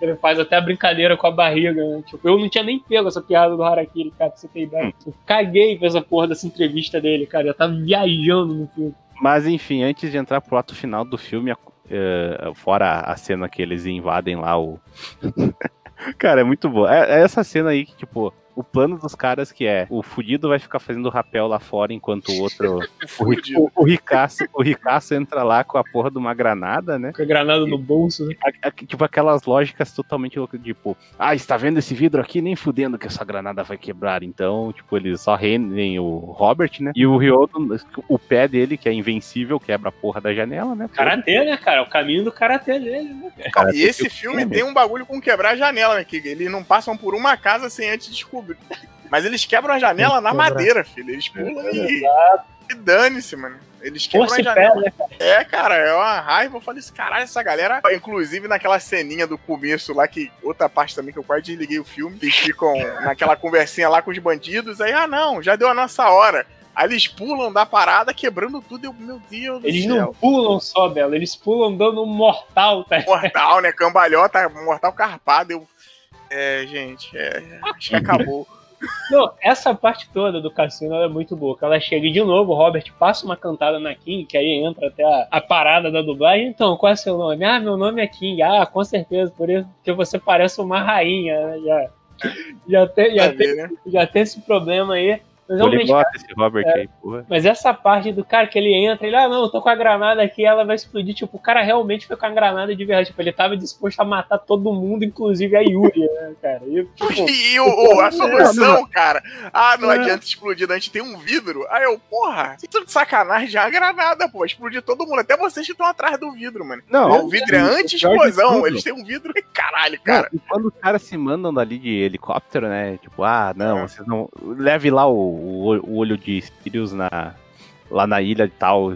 Ele faz até a brincadeira com a barriga, né? Tipo, eu não tinha nem pego essa piada do harakiri, cara, pra você ter ideia. Eu caguei pra essa porra dessa entrevista dele, cara, eu tava viajando no filme. Mas enfim, antes de entrar pro ato final do filme, é, fora a cena que eles invadem lá o. Cara, é muito boa. É, é essa cena aí que, tipo, o plano dos caras que é o fudido vai ficar fazendo rapel lá fora enquanto o outro. o, o, o ricaço, o ricaço entra lá com a porra de uma granada, né? Com a granada no bolso, né? A- a- tipo, aquelas lógicas totalmente loucas, tipo, ah, está vendo esse vidro aqui? Nem fudendo que essa granada vai quebrar. Então, tipo, eles só rendem o Robert, né? E o Ryoto, o pé dele, que é invencível, quebra a porra da janela, né? Karatê, né, cara? O caminho do karatê dele, né? Cara, E esse filme tem um bagulho com quebrar a janela, né? Que eles não passam por uma casa sem antes descobrir. Mas eles quebram a janela na madeira, filho. Eles pulam e, e dane-se, mano. Eles quebram Força a janela. pé, né? É, cara, é uma raiva. Eu falei assim, caralho, essa galera. Inclusive naquela ceninha do começo lá, que outra parte também que eu quase desliguei o filme, eles ficam naquela conversinha lá com os bandidos. Aí, ah, não, já deu a nossa hora. Aí eles pulam da parada, quebrando tudo. Eu, meu Deus do Eles céu. não pulam só, Bela, eles pulam dando um mortal, tá? Mortal, né? Cambalhota, mortal carpado. Eu. É, gente, é, acho que acabou. Não, essa parte toda do cassino é muito boa. Ela chega e de novo, o Robert passa uma cantada na King, que aí entra até a, a parada da dublagem. Então, qual é seu nome? Ah, meu nome é King. Ah, com certeza, por isso que você parece uma rainha. né? Já, já, tem, já, tem, né? já tem esse problema aí. Mas realmente, esse Robert aí, porra. mas essa parte do cara que ele entra, ele, ah, não, eu tô com a granada aqui, ela vai explodir. Tipo, o cara realmente foi com a granada de verdade. Tipo, ele tava disposto a matar todo mundo, inclusive a Yuri, né, cara? E, tipo, E o, o- a solução, cara. Ah, não É. adianta explodir, a gente tem um vidro. Aí eu, porra, isso tudo de sacanagem, já é uma granada, pô. Explodir todo mundo, até vocês que estão atrás do vidro, mano. Não, Ó, o vidro é o pior de anti-explosão, eles têm um vidro. Caralho, Não, cara. e quando os caras se mandam dali de helicóptero, né? Tipo, ah, não, É. vocês não. Leve lá o, o, olho de Sirius na. Lá na ilha tal,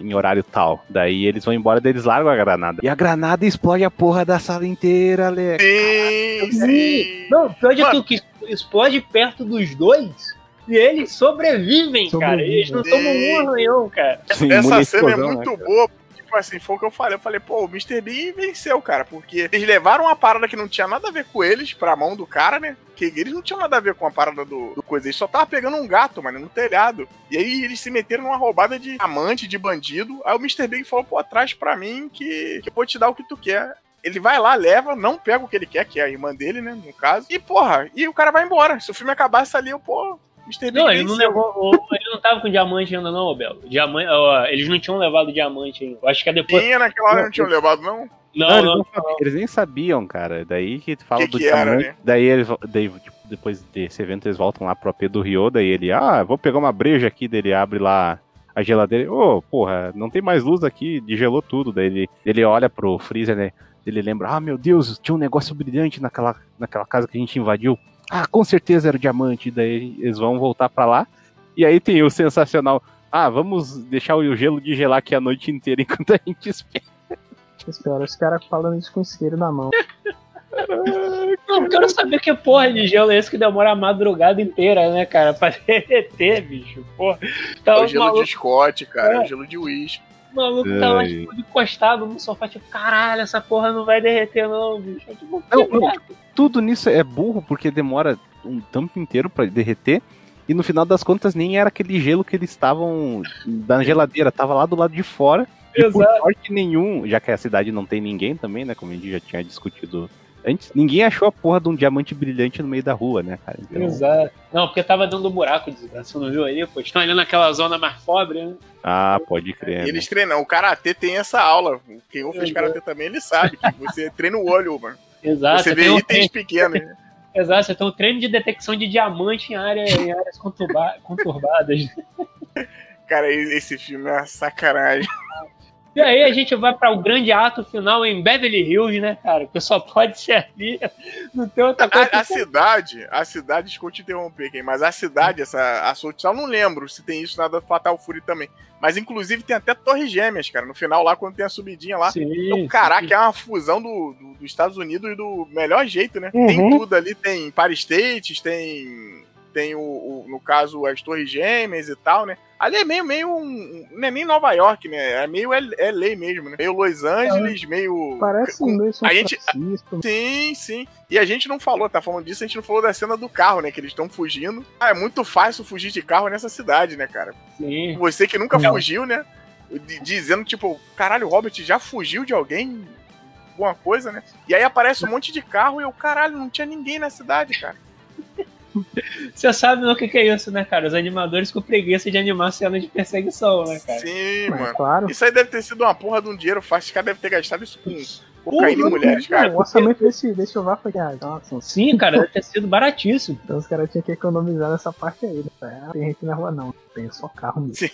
em horário tal. Daí eles vão embora, daí eles largam a granada. E a granada explode a porra da sala inteira, Alex. Sim, sim. Não, pior de tudo, que explode perto dos dois e eles sobrevivem, cara. Sobrevivem. Eles não tomam um arranhão, cara. Sim, Essa cena é explosão, né, muito cara? boa. Tipo assim, foi o que eu falei. Eu falei, pô, o Mr. Bean venceu, cara. Porque eles levaram uma parada que não tinha nada a ver com eles pra mão do cara, né? Que eles não tinham nada a ver com a parada do, do coisa. Eles só tava pegando um gato, mano, no telhado. E aí eles se meteram numa roubada de amante, de bandido. Aí o Mr. Big falou, pô, traz pra mim que, que eu vou te dar o que tu quer. Ele vai lá, leva, não pega o que ele quer, que é a irmã dele, né? No caso. E, porra, e o cara vai embora. Se o filme acabasse ali, eu, pô, Mr. Big Não, ele não levou. o- Ele não tava com diamante ainda, não, ô Belo. Diamante, ó, eles não tinham levado diamante ainda. Eu acho que é depois. Tinha naquela hora, não tinham levado, não? Não, Não, eles, não. não sabiam- eles nem sabiam, cara. Daí que tu fala Que do que era, diamante. né? Daí eles daí, tipo, depois desse evento eles voltam lá pro AP do Rio, daí ele, ah, vou pegar uma breja aqui, daí ele abre lá a geladeira. Ô, porra, não tem mais luz aqui, desgelou tudo. Daí ele, ele olha pro freezer, né? Ele lembra, ah, meu Deus, tinha um negócio brilhante naquela, naquela casa que a gente invadiu. Ah, com certeza era o diamante. Daí eles vão voltar pra lá. E aí tem o sensacional. Ah, vamos deixar o gelo de gelar aqui a noite inteira enquanto a gente espera. Espera, os caras falando isso com isqueiro na mão. Não, eu quero saber que porra de gelo é esse que demora a madrugada inteira, né, cara? Pra derreter, bicho. Porra. Tá É o o gelo maluco, de Scott, cara. É o É. gelo de uísque. O maluco tá Ai. tipo, encostado no sofá, tipo, caralho, essa porra não vai derreter, não, bicho. Tipo, Não, não. merda. tudo nisso é burro porque demora um tempo inteiro pra derreter. E no final das contas nem era aquele gelo que eles estavam da geladeira, tava lá do lado de fora. E por Exato. sorte nenhum, já que a cidade não tem ninguém também, né? Como a gente já tinha discutido antes, ninguém achou a porra de um diamante brilhante no meio da rua, né, cara? Então, Exato. Não, porque tava dando um buraco, desgraça. Você não viu aí? Pô, estão ali naquela zona mais pobre, né? ah, pode crer. E né? eles treinam. O karatê tem essa aula. Quem fez Exato. karatê também, ele sabe que você treina o olho, mano. Exato. Você vê um itens pequenos. né? Exato, você tem um treino de detecção de diamante em, área, em áreas conturba- conturbadas. Cara, esse filme é uma sacanagem. E aí a gente vai para o grande ato final em Beverly Hills, né, cara? Que só pode ser ali. Não tem outra coisa. A, a cidade, a cidade, desculpa te interromper aqui, mas a cidade, essa a Soul não lembro se tem isso na da Fatal Fury também. Mas inclusive tem até Torres Gêmeas, cara. No final lá, quando tem a subidinha lá. Sim, Então, caraca, é uma fusão do, do- dos Estados Unidos e do melhor jeito, né? Uhum. Tem tudo ali, tem Paris States, tem. Tem o, o- no caso, as Torres Gêmeas e tal, né? Ali é meio, meio um. um- Não é nem Nova York, né? É meio L- LA mesmo, né? Meio Los Angeles, meio. Parece com- meio São a gente- Francisco. Sim, sim. E a gente não falou, tá falando disso, a gente não falou da cena do carro, né? Que eles estão fugindo. Ah, é muito fácil fugir de carro nessa cidade, né, cara? sim. Você que nunca Não. fugiu, né? Dizendo, tipo, caralho, o Robert já fugiu de alguém? Alguma coisa, né? E aí aparece um monte de carro e eu, caralho, não tinha ninguém na cidade, cara. Você sabe o que, que é isso, né, cara? Os animadores com preguiça de animar cena de perseguição, né, cara? Sim, Mas, mano. claro. Isso aí deve ter sido uma porra de um dinheiro fácil. Esse cara deve ter gastado isso com cocaína e Porra, mulheres, cara. o orçamento desse, desse OVA foi ah, nossa, Sim, cara, deve ter sido baratíssimo. então os caras tinham que economizar nessa parte aí. Né? Tem gente na rua não, tem só carro mesmo. Sim.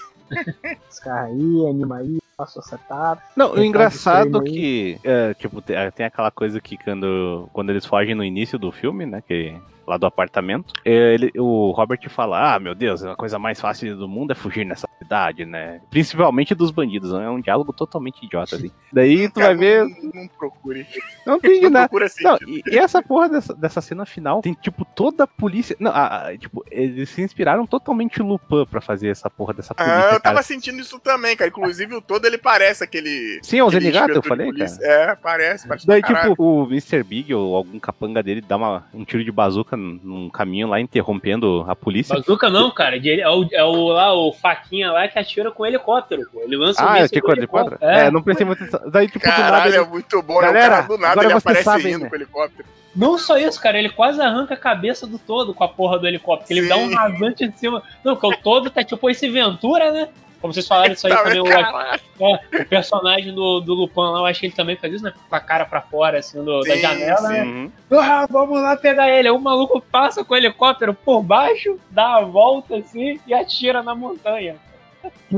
Os carros aí, anima aí, passou setado. Não, o engraçado que, é, tipo, tem, tem aquela coisa que quando, quando eles fogem no início do filme, né, que lá do apartamento, é, ele, o Robert fala, ah, meu Deus, a coisa mais fácil do mundo é fugir nessa cidade, né, principalmente dos bandidos, né? é um diálogo totalmente idiota, assim. Daí tu Cara, vai ver, Não, não procure. não tem Não nada. procura assim. Não, e, e essa porra dessa, dessa cena final tem, tipo, toda a polícia. Não, a- a- tipo, eles se inspiraram totalmente Lupin pra fazer essa porra dessa polícia. Ah, eu tava cara. sentindo isso também, cara. Inclusive o todo ele parece aquele. Sim, é o Zenigato, eu de falei, cara. É, parece, parece Daí, tipo, o Mr. Big ou algum capanga dele dá uma, um tiro de bazuca num- caminho lá, interrompendo a polícia. Bazuca não, cara. É o, é o, lá, o faquinha lá que atira com o helicóptero, pô. Ele lança Ah, um é que com o helicóptero? É. É, não pensei muito. Daí, tipo, do nada. Caralho, Ele... é muito bom, né? Galera, O cara do nada agora ele vocês aparece sabem, rindo né? com o helicóptero. Não só isso, cara, ele quase arranca a cabeça do todo com a porra do helicóptero. Ele Sim. dá um rasante em cima. Não, porque o todo tá tipo esse Ventura, né? Como vocês falaram isso aí Tá, também, o, é, o personagem do, do Lupin lá, eu acho que ele também faz isso, né? Com a cara pra fora, assim, do- da Sim, janela, né? Uhum. Ah, vamos lá pegar ele. Aí o maluco passa com o helicóptero por baixo, dá a volta assim e atira na montanha.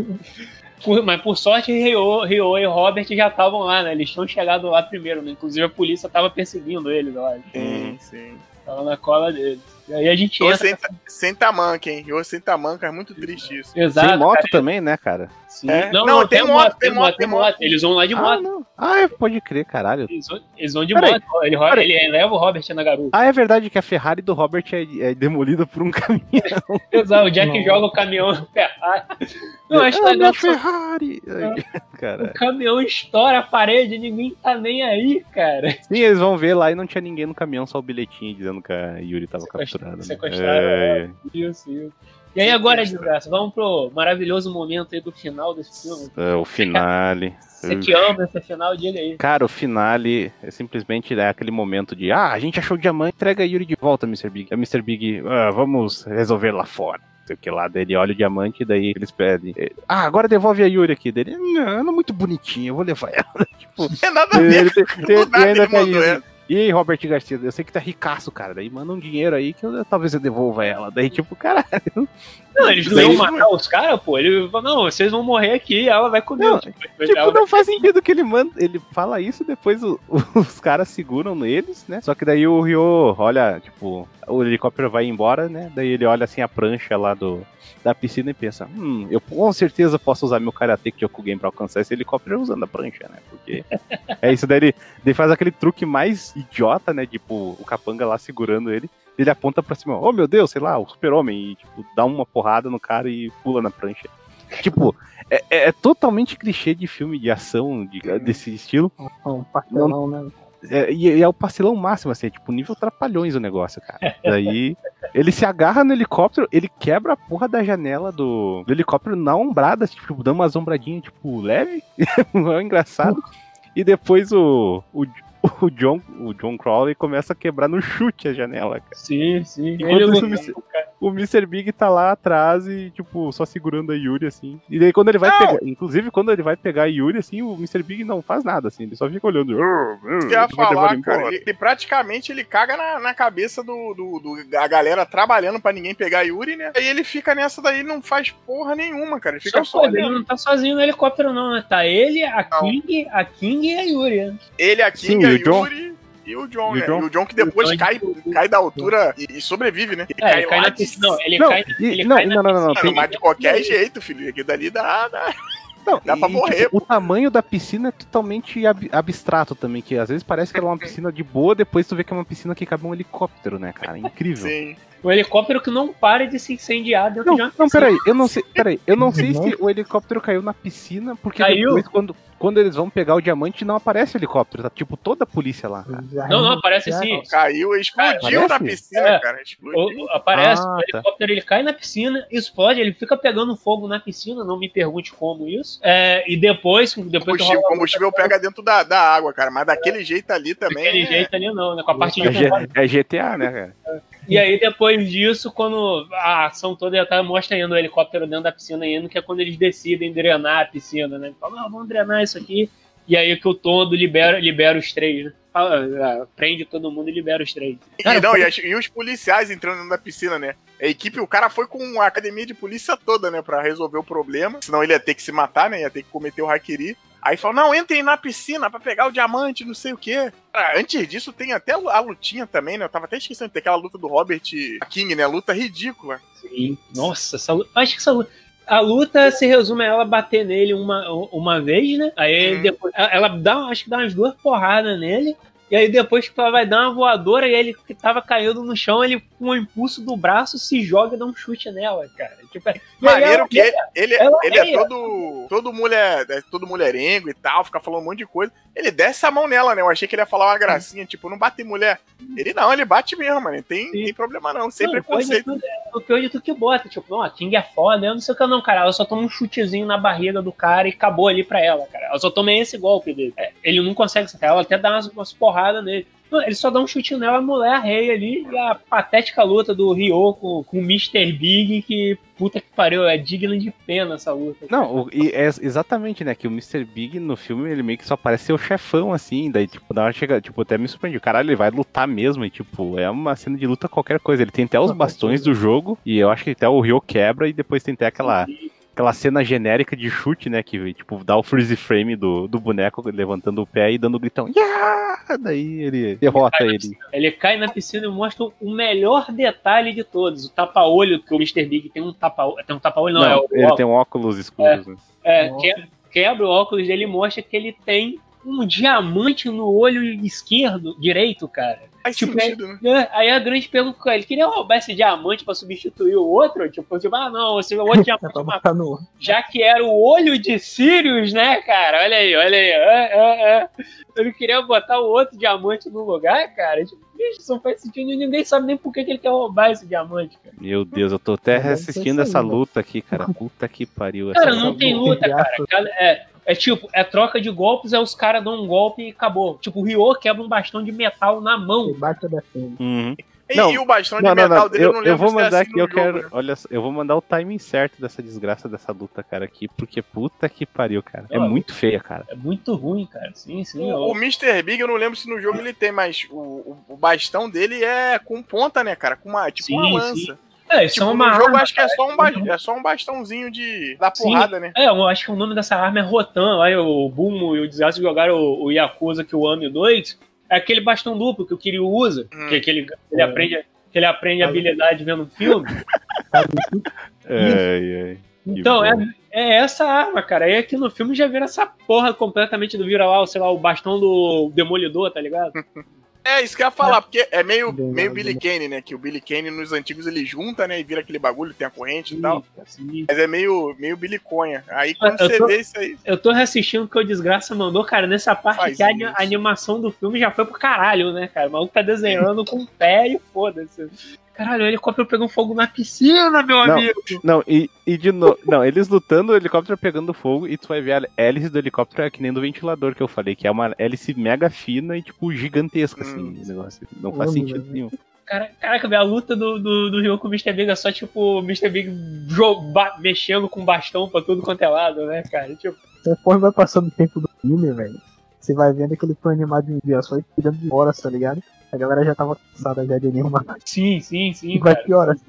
Por- mas por sorte, Ryo, Ryo e Robert já estavam lá, né? Eles tinham chegado lá primeiro, né? Inclusive a polícia tava perseguindo eles, eu acho. Sim, sim. Tava na cola deles. E aí a gente entra. sem, ta- sem tamanca, hein? Ô, sem tamanca, é muito triste isso. Exato. Sem moto cara. também, né, cara? Sim. É? Não, Não, não, tem tem, moto, moto, tem tem moto, tem tem moto. Eles vão lá de Ah, moto. não. Ah, é, pode crer, caralho. Eles, vão, eles vão de Peraí. moto. Ele, ro- Peraí. ele leva o Robert na garupa. Ah, é verdade que a Ferrari do Robert é, é demolida por um caminhão. Exato, o Jack Não. joga o caminhão no Ferrari. Não, acho ah, legal minha que só- Ferrari! Ai, o Cara. caminhão estoura a parede e ninguém tá nem aí, cara. Sim, eles vão ver lá e não tinha ninguém no caminhão, só o bilhetinho dizendo que a Yuri tava capturada. Né? sequestraram É, é. Isso, isso. E aí agora, desgraça, vamos pro maravilhoso momento aí do final desse filme. É, o finale. Você que ama esse final, diga aí. Cara, o finale é simplesmente é aquele momento de ah, a gente achou o diamante, entrega a Yuri de volta, Mr. Big. É Mr. Big, "Ah, vamos resolver lá fora. Sei o que lá, daí ele olha o diamante e daí eles pedem. eh, Ah, agora devolve a Yuri aqui. Dele, não, ela é muito bonitinha, eu vou levar ela. tipo, É nada a ver. ele, nada tem ainda ele tem isso. E aí, Robert Garcia, eu sei que tá ricaço, cara. Daí manda um dinheiro aí que eu, talvez eu devolva ela. Daí, tipo, cara, Não, eles não iam matar os caras, pô. Ele falou, não, vocês vão morrer aqui, ela vai comer. Não, tipo, Tipo, não faz sentido que ele manda. Ele fala isso, depois o- os caras seguram neles, né? Só que daí o Ryo olha, tipo, o helicóptero vai embora, né? Daí ele olha assim a prancha lá do, da piscina e pensa: Hum, eu com certeza posso usar meu karate Kyokugen pra alcançar esse helicóptero usando a prancha, né? Porque é isso daí. Ele, ele faz aquele truque mais idiota, né? Tipo, o capanga lá segurando ele. Ele aponta pra cima, oh meu Deus, sei lá, o super-homem, e tipo, dá uma porrada no cara e pula na prancha. Tipo, é, é- é totalmente clichê de filme de ação de- desse estilo. Um pastelão, né? É, e é o pastelão máximo, assim, é tipo nível trapalhões o negócio, cara. Daí ele se agarra no helicóptero, ele quebra a porra da janela do, do helicóptero na ombrada, tipo, dando uma zombradinha, tipo, leve. é engraçado. E depois o, o, o John, o John Crowley começa a quebrar no chute a janela, cara. Sim, sim. Enquanto isso, o Mr. o Mr. Big tá lá atrás e, tipo, só segurando a Yuri, assim. E daí quando ele vai Não. pegar. Inclusive, quando ele vai pegar a Yuri, assim, o Mr. Big não faz nada, assim. Ele só fica olhando. Eu ia falar, cara, ele, ele praticamente ele caga na, na cabeça do, do, do- a galera trabalhando pra ninguém pegar a Yuri, né? Aí ele fica nessa daí e não faz porra nenhuma, cara. Ele fica Só só ele não tá sozinho no helicóptero, não, né? Tá ele, a Não. King, a King e a Yuri. né? Ele, a King, Sim, a e o John? Yuri e o John, E o né? John? E o John que depois o cai, John- cai da altura e, e sobrevive, né? Ele É, ele cai lá na de piscina. Não, ele Não, cai, e- ele não, cai não, não, não, não, piscina. tem- Mas de qualquer jeito, filho. Aqui dali dá, dá. Não, Dá pra e, morrer, tipo, o tamanho da piscina é totalmente ab- abstrato também, que às vezes parece que ela é uma piscina de boa, depois tu vê que é uma piscina que cabe um helicóptero, né, cara? Incrível. Sim. Um helicóptero que não para de se incendiar dentro Não, de uma não, peraí, eu não sei, peraí, eu não sei se o helicóptero caiu na piscina, porque Caiu? depois, quando, quando eles vão pegar o diamante, não aparece o helicóptero, tá tipo toda a polícia lá. cara. Não, não, aparece sim. Caiu, explodiu Parece? na piscina, É. cara. Explodiu. O- aparece, Ah, o tá. helicóptero ele cai na piscina, explode, ele fica pegando fogo na piscina, não me pergunte como isso. É, e depois, depois que combustível, rola o combustível pega dentro da, da água, cara. Mas daquele jeito ali também. daquele é- jeito ali não, né? Com a parte de É, é GTA, né, cara? E aí, depois disso, quando a ação toda já tá, mostra indo o helicóptero dentro da piscina indo, que é quando eles decidem drenar a piscina, né? Falam, não, vamos drenar isso aqui. E aí que o todo libera, libera os três, né? Fala, ah, prende todo mundo e libera os três. Cara, e, não, e, as- e os policiais entrando na piscina, né? A equipe, o cara foi com a academia de polícia toda, né? Pra resolver o problema. Senão ele ia ter que se matar, né? Ia ter que cometer o hackeri. Aí falou, não, entrem na piscina pra pegar o diamante, não sei o quê. Ah, antes disso, tem até a lutinha também, né? Eu tava até esquecendo de ter aquela luta do Robert King, né? Luta ridícula. Sim. Nossa, essa luta. Acho que essa luta. A luta se resume a ela bater nele uma, uma vez, né? Aí Uhum. depois. Ela dá, acho que dá umas duas porradas nele. E aí depois que ela vai dar uma voadora e ele que tava caindo no chão, ele com o impulso do braço se joga e dá um chute nela, cara. Tipo, aí Maneiro que ele, ele, ela ele é arreia. todo, todo, mulher, é todo mulherengo e tal, fica falando um monte de coisa. Ele desce a mão nela, né? Eu achei que ele ia falar uma gracinha, tipo, não bate mulher. Ele não, ele bate mesmo, mano. Tem, Sim. tem problema não, sem preconceito. é- O pior de tudo que bota, tipo, não, a King é foda, eu não sei o que não, cara. Ela só toma um chutezinho na barriga do cara e acabou ali pra ela, cara. Ela só toma esse golpe dele. É, ele não consegue ela até dá umas, umas porradas nele. Não, ele só dá um chutinho nela, a mulher arreia ali, e a patética luta do Ryo com, com o Mr. Big, que puta que pariu, é digna de pena essa luta. Não, o- e é exatamente, né? Que o Mr. Big no filme ele meio que só parece ser o chefão, assim. Daí, tipo, na hora chega, tipo, até me surpreende. Caralho, ele vai lutar mesmo. E, tipo, é uma cena de luta qualquer coisa. Ele tem até os bastões do jogo. E eu acho que até o Ryo quebra. E depois tem até aquela, aquela cena genérica de chute, né? Que, tipo, dá o freeze frame do, do boneco levantando o pé e dando o gritão. Yeah! Daí ele derrota ele. Ele cai na piscina e mostra o melhor detalhe de todos, o tapa-olho, que o Mr. Big tem um tapa-olho, tem um tapa-olho não, é o ele tem um óculos escuros, né? É, Nossa. que- quebra o óculos dele e mostra que ele tem um diamante no olho esquerdo, direito, cara. Faz Tipo, sentido, né? É, Aí a grande pergunta é, ele queria roubar esse diamante pra substituir o outro? Tipo, tipo ah não, esse outro É diamante, no. já que era o olho de Sirius, né, cara? Olha aí, olha aí. É, é, é. Ele queria botar o outro diamante no lugar, cara. Tipo, bicho, isso não faz sentido. Ninguém sabe nem por que, que ele quer roubar esse diamante, cara. Meu Deus, eu tô até assistindo essa aí, né? luta aqui, cara. Puta que pariu. Cara, essa não tem luta, Entre cara. É, é tipo, é troca de golpes, é os caras dão um golpe e acabou. Tipo, o Ryo quebra um bastão de metal na mão. Bate defende. Uhum. E, Não, e o bastão de Não, não, metal não. dele, eu, Eu, não eu lembro vou se é mandar assim aqui, no eu jogo, quero. né? Olha eu vou mandar o timing certo dessa desgraça dessa luta, cara, aqui, porque puta que pariu, cara. É Não, muito feia, cara. É muito ruim, cara. Sim, sim. O, o Mr. Big, eu não lembro se no jogo ele tem, mas o, o, o bastão dele é com ponta, né, cara? Com uma, tipo Sim, uma sim. É, isso Tipo, é uma no jogo arma, acho que é só, um é só um bastãozinho de da Sim. porrada, né? É, eu acho que o nome dessa arma é Rotan. Aí o Bumo e o Desastre jogaram o, o Yakuza que o Ami 2. É aquele bastão duplo que o Kiryu usa. Hum. Que, que ele, ele É. aprende, que ele aprende habilidade vendo filme. Isso? Ai, ai. Que Então, é, é essa arma, cara. Aí aqui no filme já vira essa porra completamente do vira lá, sei lá, o bastão do Demolidor, tá ligado? É, isso que eu ia falar, porque é meio, Bem, meio bem. Billy Kane, né? Que o Billy Kane nos antigos ele junta, né? E vira aquele bagulho, tem a corrente e tal. Sim. Mas é meio, meio Billy Conha. Aí quando Eu você tô- vê isso aí. Eu tô reassistindo o que o Desgraça mandou, cara, nessa parte Faz que a animação do filme já foi pro caralho, né, cara? O maluco tá desenhando com o pé e foda-se. Caralho, o helicóptero pegando fogo na piscina, meu Não. amigo. Não, e, e de novo. Não, eles lutando, o helicóptero pegando fogo, e tu vai ver a hélice do helicóptero é que nem do ventilador que eu falei, que é uma hélice mega fina e, tipo, gigantesca, assim, Hum. o negócio. Não faz Hum, sentido velho. nenhum. Cara, caraca, velho, a luta do, do, do Ryu com o Mr. Big é só, tipo, o Mr. Big mexendo com bastão pra tudo quanto é lado, né, cara? Tipo, Conforme vai passando o tempo do filme, velho, você vai vendo que ele foi animado de um dia só e cuidando de horas, tá ligado? A galera já tava cansada já de nenhuma. sim, sim, E sim, vai cara. piorando.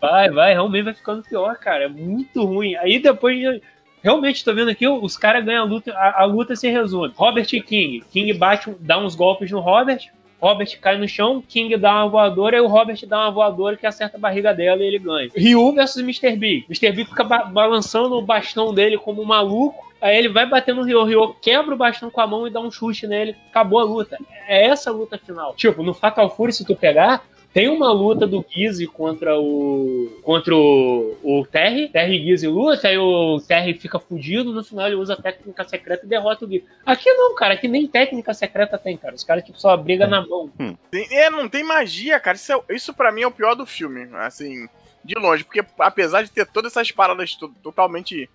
Vai, vai, realmente vai ficando pior, cara. É muito ruim. Aí depois. de- Realmente, tô vendo aqui, os caras ganham a luta. A, a luta se resume. Robert e King. King bate, dá uns golpes no Robert. Robert cai no chão, King dá uma voadora, e o Robert dá uma voadora que acerta a barriga dela e ele ganha. Ryu versus Mr. B. Mr. B fica ba- balançando o bastão dele como um maluco. Aí ele vai bater no Ryu, o Ryu quebra o bastão com a mão e dá um chute nele. Acabou a luta. É essa a luta final. Tipo, no Fatal Fury, se tu pegar, tem uma luta do Gizzy contra o. contra o, o Terry. Terry e Gizzy luta, aí o Terry fica fudido, no final ele usa a técnica secreta e derrota o Gizzy. Aqui não, cara, aqui nem técnica secreta tem, cara. Os caras tipo, só brigam na mão. Tem- é, não tem magia, cara. Isso, é- isso pra mim é o pior do filme. Assim, de longe. Porque apesar de ter todas essas paradas to- totalmente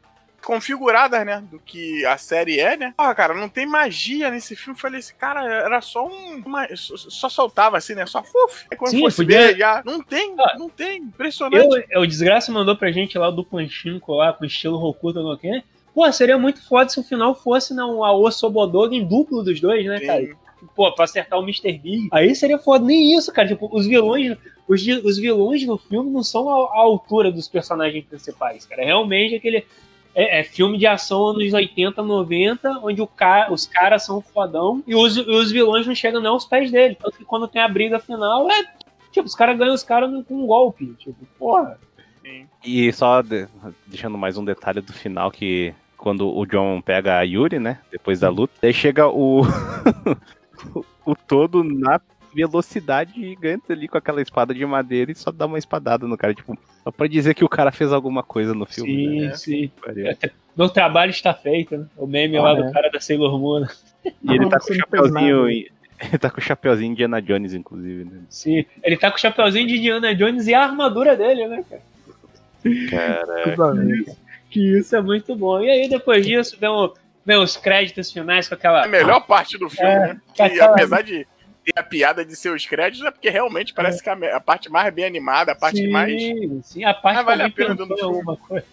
configuradas, né? Do que a série é, né? Ah, cara, não tem magia nesse filme. Falei assim, cara, era só um. uma- só, soltava assim, né? Só fuf. Aí quando Sim, fosse podia- ver, já. Não tem, Ah, não tem. Impressionante. Eu, o Desgraça mandou pra gente lá o do Panchinko lá, com estilo Hokuto no Ken. Pô, seria muito foda se o final fosse não, a Osobodog em duplo dos dois, né, cara? Sim. pô, pra acertar o Mr. Big. Aí seria foda. Nem isso, cara. Tipo, os vilões. Os, os vilões no filme não são a, a altura dos personagens principais, cara. Realmente aquele. É, é filme de ação anos 80, 90, onde o ca, os caras são fodão e os, e os vilões não chegam nem aos pés dele. Tanto que quando tem a briga final, é. Tipo, os caras ganham os caras com um golpe. Tipo, porra. E só de- deixando mais um detalhe do final que quando o John pega a Yuri, né? Depois da luta, aí chega o o- o todo na velocidade gigante ali com aquela espada de madeira e só dá uma espadada no cara, tipo, só pra dizer que o cara fez alguma coisa no filme. sim, né? sim. Pariu. Meu trabalho está feito, né? O meme Ah, lá é. do cara da Sailor Moon. né? E ele tá com o chapeuzinho. Ele tá com o chapeuzinho Indiana Jones, inclusive, né? Sim. Ele tá com o chapeuzinho de Indiana Jones e a armadura dele, né, cara? Cara, Tudo a ver, cara. Que isso é muito bom. E aí, depois disso, vem, o- vem os créditos finais com aquela. A melhor parte do filme, É, né? Que aquela- apesar de ter a piada de seus créditos, é porque realmente parece que a, a parte mais bem animada, a parte sim, mais. Sim, a parte Ah, vale a pena filme. alguma coisa.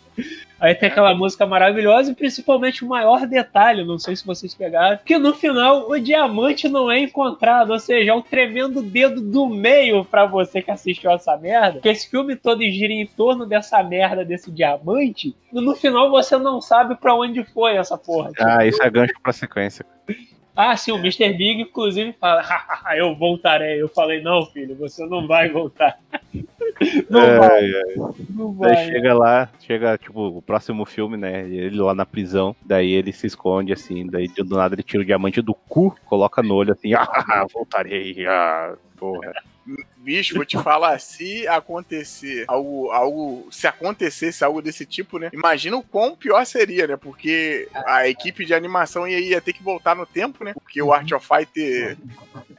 Aí tem aquela música maravilhosa e principalmente o maior detalhe, não sei se vocês pegaram, que no final o diamante não é encontrado, ou seja, é um tremendo dedo do meio pra você que assistiu essa merda, que esse filme todo gira em torno dessa merda desse diamante, e no final você não sabe pra onde foi essa porra. ah, isso é gancho pra sequência. Ah, sim, o Mr. Big, inclusive, fala: "Hahaha, eu voltarei. Eu falei: não, filho, você não vai voltar. não É, vai, é. não Daí vai. chega lá, chega, tipo, o próximo filme, né? Ele lá na prisão, daí ele se esconde, assim, daí do nada ele tira o diamante do cu, coloca no olho assim, ah, voltarei, ah, porra. Bicho, vou te falar, se acontecer algo, algo. Se acontecesse algo desse tipo, né? Imagina o quão pior seria, né? Porque a equipe de animação ia, ia ter que voltar no tempo, né? Porque o Art of Fighter.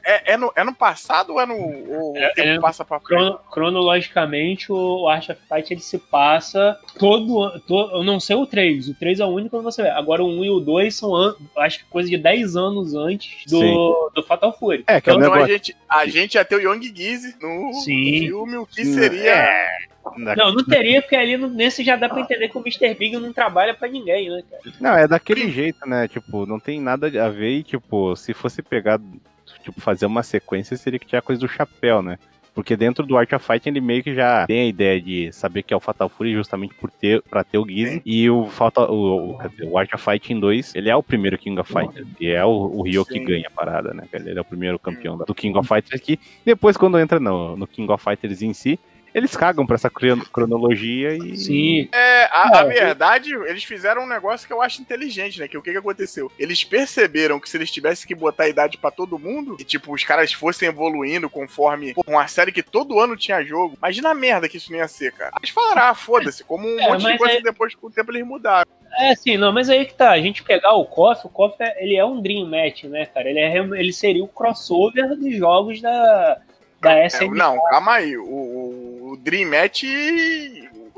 É, é, no, é no passado ou é no. Ou o É- tempo é- passa pra frente? Crono- cronologicamente, o Art of Fight ele se passa todo, an- to- Eu não sei o 3. O 3 é o único que você vê. Agora o 1 e o 2 são, an- acho que coisa de 10 anos antes do, do Fatal Fury. É, que é o Então a negócio. gente, a gente ia ter o Young Gizzy no Sim. filme, o que seria. É, Não, não teria, porque ali no- nesse já dá pra entender que o Mr. Big não trabalha pra ninguém, né, cara? Não, é daquele jeito, né? Tipo, não tem nada a ver e, tipo, se fosse pegar, tipo, fazer uma sequência, seria que tinha a coisa do chapéu, né? Porque dentro do Art of Fight ele meio que já tem a ideia de saber que é o Fatal Fury justamente por ter, pra ter o Gizzy. E o, Fatal, o, o, dizer, o Art of Fighting 2, ele é o primeiro King of Fighters. E é o, o Ryo que Sim. ganha a parada, né? Ele é o primeiro campeão do King of Fighters aqui. Depois, quando entra no, no King of Fighters em si, Eles cagam pra essa cronologia e. Sim. É, a, a verdade, eles fizeram um negócio que eu acho inteligente, né? Que o que, que aconteceu? Eles perceberam que se eles tivessem que botar a idade pra todo mundo, e tipo, os caras fossem evoluindo conforme pô, uma série que todo ano tinha jogo, imagina a merda que isso não ia ser, cara. Eles falaram, ah, foda-se, como um É, monte de coisa aí- que depois com o tempo eles mudaram. É, sim, não, mas aí que tá. A gente pegar o KOF, o KOF é- ele é um Dream Match, né, cara? Ele, é, ele seria o crossover dos jogos da, da É, SNK. não, calma aí. O, o- o Dream Match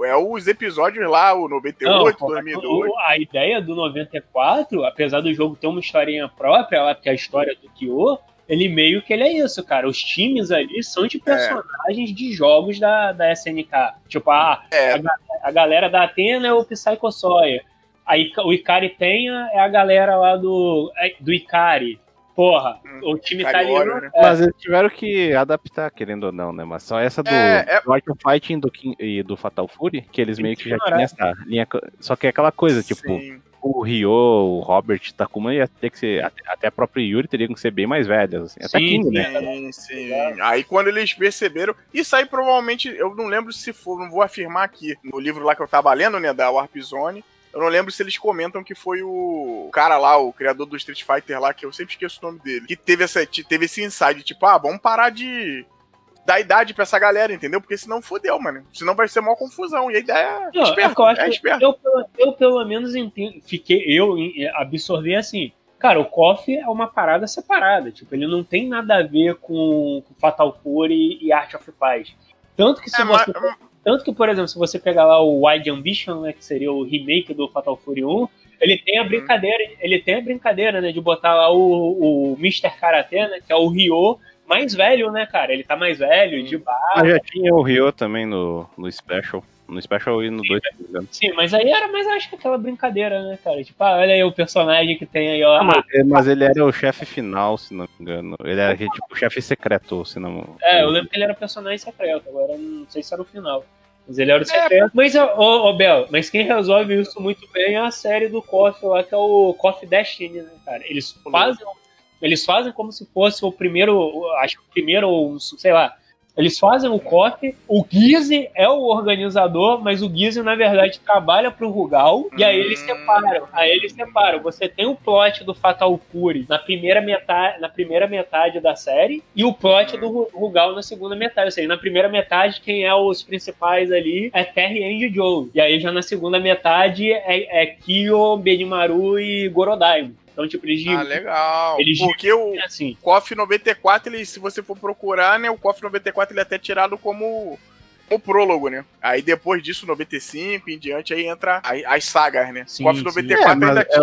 é os episódios lá, o 98, pô, 2002. o- A ideia do 94, apesar do jogo ter uma historinha própria lá, porque é a história do Kyo, ele meio que ele é isso, cara. Os times ali são É. de personagens de jogos da, da SNK. Tipo, ah, É. a, a galera da Atena é o Psycho Sawyer. Aí o Ikari Penha é a galera lá do, é, do Ikari. Porra, Hum, o time Ikari italiano. Warrior, né? é, Mas eles tiveram que adaptar, querendo ou não, né? Mas só essa do, É, é- do Art of Fighting do King- e do Fatal Fury, que eles meio que já tinham essa linha. Só que é aquela coisa, tipo, Sim. o Ryo, o Robert, Takuma ia ter que ser. Até, a própria Yuri teriam que ser bem mais velhas, assim. Até Sim, King, né? Sim, sim. Aí quando eles perceberam. Isso aí provavelmente, eu não lembro se for, não vou afirmar aqui. No livro lá que eu tava lendo, né, da Warp Zone. Eu não lembro se eles comentam que foi o cara lá, o criador do Street Fighter lá, que eu sempre esqueço o nome dele, que teve, essa, teve esse insight, tipo, ah, vamos parar de dar idade pra essa galera, entendeu? Porque senão fodeu, mano. Senão vai ser uma confusão. E a ideia é Não, é esperta, eu é esperta. eu, pelo- eu, pelo menos entendo, fiquei, eu absorvi assim. Cara, o KOF é uma parada separada. Tipo, ele não tem nada a ver com, com Fatal Fury e Art of Fight. Tanto que se É, você. mas- Tanto que, por exemplo, se você pegar lá o Wide Ambition, né, que seria o remake do Fatal Fury 1, ele tem a Uhum. brincadeira, ele tem a brincadeira, né, de botar lá o, o Mr. Karate, né, que é o Ryo mais velho, né, cara? Ele tá mais velho, de barba. Mas já tinha o Ryo também no, no Special. No Special e no 2, se não me engano. Sim, mas aí era mais acho que aquela brincadeira, né, cara? Tipo, ah, olha aí o personagem que tem aí, ó. Ah, mas, é, mas ele era o chefe final, se não me engano. Ele era tipo o chefe secreto, se não. É, eu lembro que ele era personagem secreto, agora eu não sei se era o final. Mas ele era o É, secreto. Mas, ô, ô, Bel, mas quem resolve isso muito bem é a série do KOF lá, que é o KOF Destiny, né, cara? Eles fazem. Eles fazem como se fosse o primeiro. o- Acho que o primeiro, ou, sei lá. Eles fazem o KOF, o Gizzy é o organizador, mas o Gizzy, na verdade, trabalha pro Rugal, e aí eles Hum. separam. Aí eles separam. Você tem o plot do Fatal Fury na primeira metade, na primeira metade da série, e o plot do Ru- Rugal na segunda metade. Ou seja, na primeira metade, quem é os principais ali é Terry e Joe. E aí já na segunda metade é, é Kyo, Benimaru e Gorodaimo. Então, tipo, eles Ah, legal. Eles- Porque o, assim. KOF 94, ele, se você for procurar, né, o KOF 94 ele é até tirado como o prólogo, né? Aí depois disso, 95 em diante, aí entra as, as sagas, né? Sim, KOF sim. 94 É, mas ainda é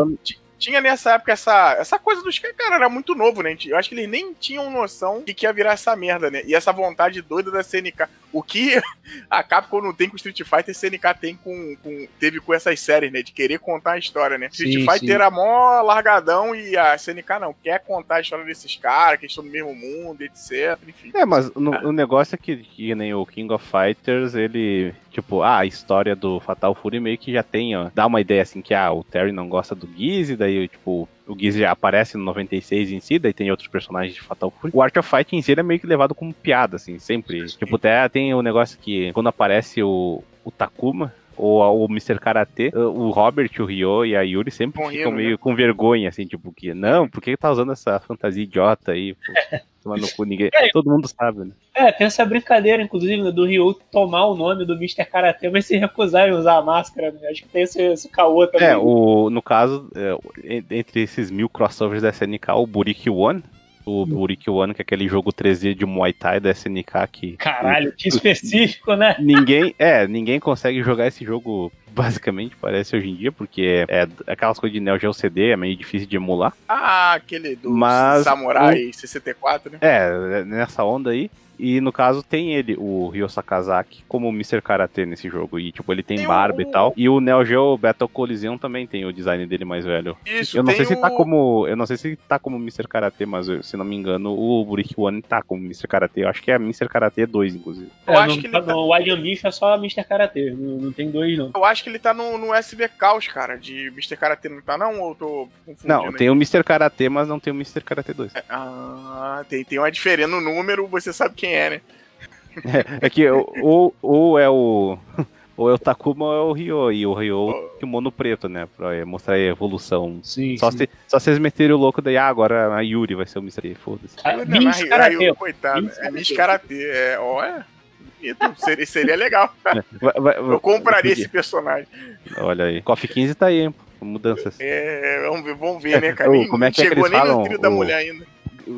tinha, ti- tinha nessa época essa, essa coisa dos que, cara, era muito novo, né? Eu acho que eles nem tinham noção de que ia virar essa merda, né? E essa vontade doida da CNK. O que a Capcom não tem com Street Fighter, a CNK tem com, com- teve com essas séries, né? De querer contar a história, né? Street Sim, Fighter sim. era mó largadão e a CNK não. Quer contar a história desses caras, que estão no mesmo mundo, etc. Enfim. É, mas no- o negócio é que, que nem o King of Fighters, ele. Tipo, ah, a história do Fatal Fury meio que já tem, ó. Dá uma ideia assim que, ah, o Terry não gosta do Gizzy, daí, tipo, o Gizzy já aparece no 96 em si, daí tem outros personagens de Fatal Fury. O Art of Fight em si é meio que levado como piada, assim, sempre. Tipo, até tem o negócio que quando aparece o, o Takuma. Ou o Mr. Karate, o Robert, o Ryo e a Yuri sempre Bom, ficam meio com vergonha, assim, tipo, que não, por que tá usando essa fantasia idiota aí? Tomar no cu, ninguém. É. Todo mundo sabe, né? É, tem essa brincadeira, inclusive, né, do Ryu tomar o nome do Mr. Karate, mas se recusar a usar a máscara, né? Acho que tem esse, esse caô também. É, o, no caso, é, en- entre esses mil crossovers da SNK, o Buriki One, o Buriki One, que é aquele jogo 3D de Muay Thai da SNK que Caralho, que específico, né? ninguém, é, ninguém consegue jogar esse jogo basicamente, parece hoje em dia, porque é, é aquelas coisas de Neo Geo CD, é meio difícil de emular. Ah, aquele do Mas Samurai 64, né? É, nessa onda aí. E no caso tem ele, o Ryo Sakazaki, como o Mr. Karate nesse jogo. E tipo, ele tem Tem barba o- e tal. E o Neo Geo Battle Coliseum também tem o design dele mais velho. Isso, eu não tem sei se tá o- como. Eu não sei se tá como Mr. Karate, mas se não me engano, o Buriki One tá como Mr. Karate. Eu acho que é Mr. Karate 2, inclusive. Eu É, acho no, que ele tá- no Wide Ambition é só Mr. Karate, não, não tem dois, não. Eu acho que ele tá no, no SB Caos, cara, de Mr. Karate, não tá não? Ou eu tô confundindo? Não, aí? tem o Mr. Karate, mas não tem o Mr. Karate 2. Ah, tem, tem uma diferença no número, você sabe quem é, né? É, é que ou, ou é o. Ou é o Takuma ou é o Ryo. E o Ryo oh. kimono preto, né? Pra mostrar a evolução. Sim. Só, sim. Se, só vocês meterem o louco daí, ah, agora a Yuri vai ser o Mr. Foda-se. Ah, mas Karate. Ryu, coitado. É Miss. Karate. É, ó, é. Seria, seria legal. Vai- Eu compraria esse personagem. Olha aí. Coffee 15 tá aí, hein? Mudanças. É, vamos ver, vamos ver, né, cara? Ô, como é que é que chegou eles nem falam? no trio da O- mulher ainda.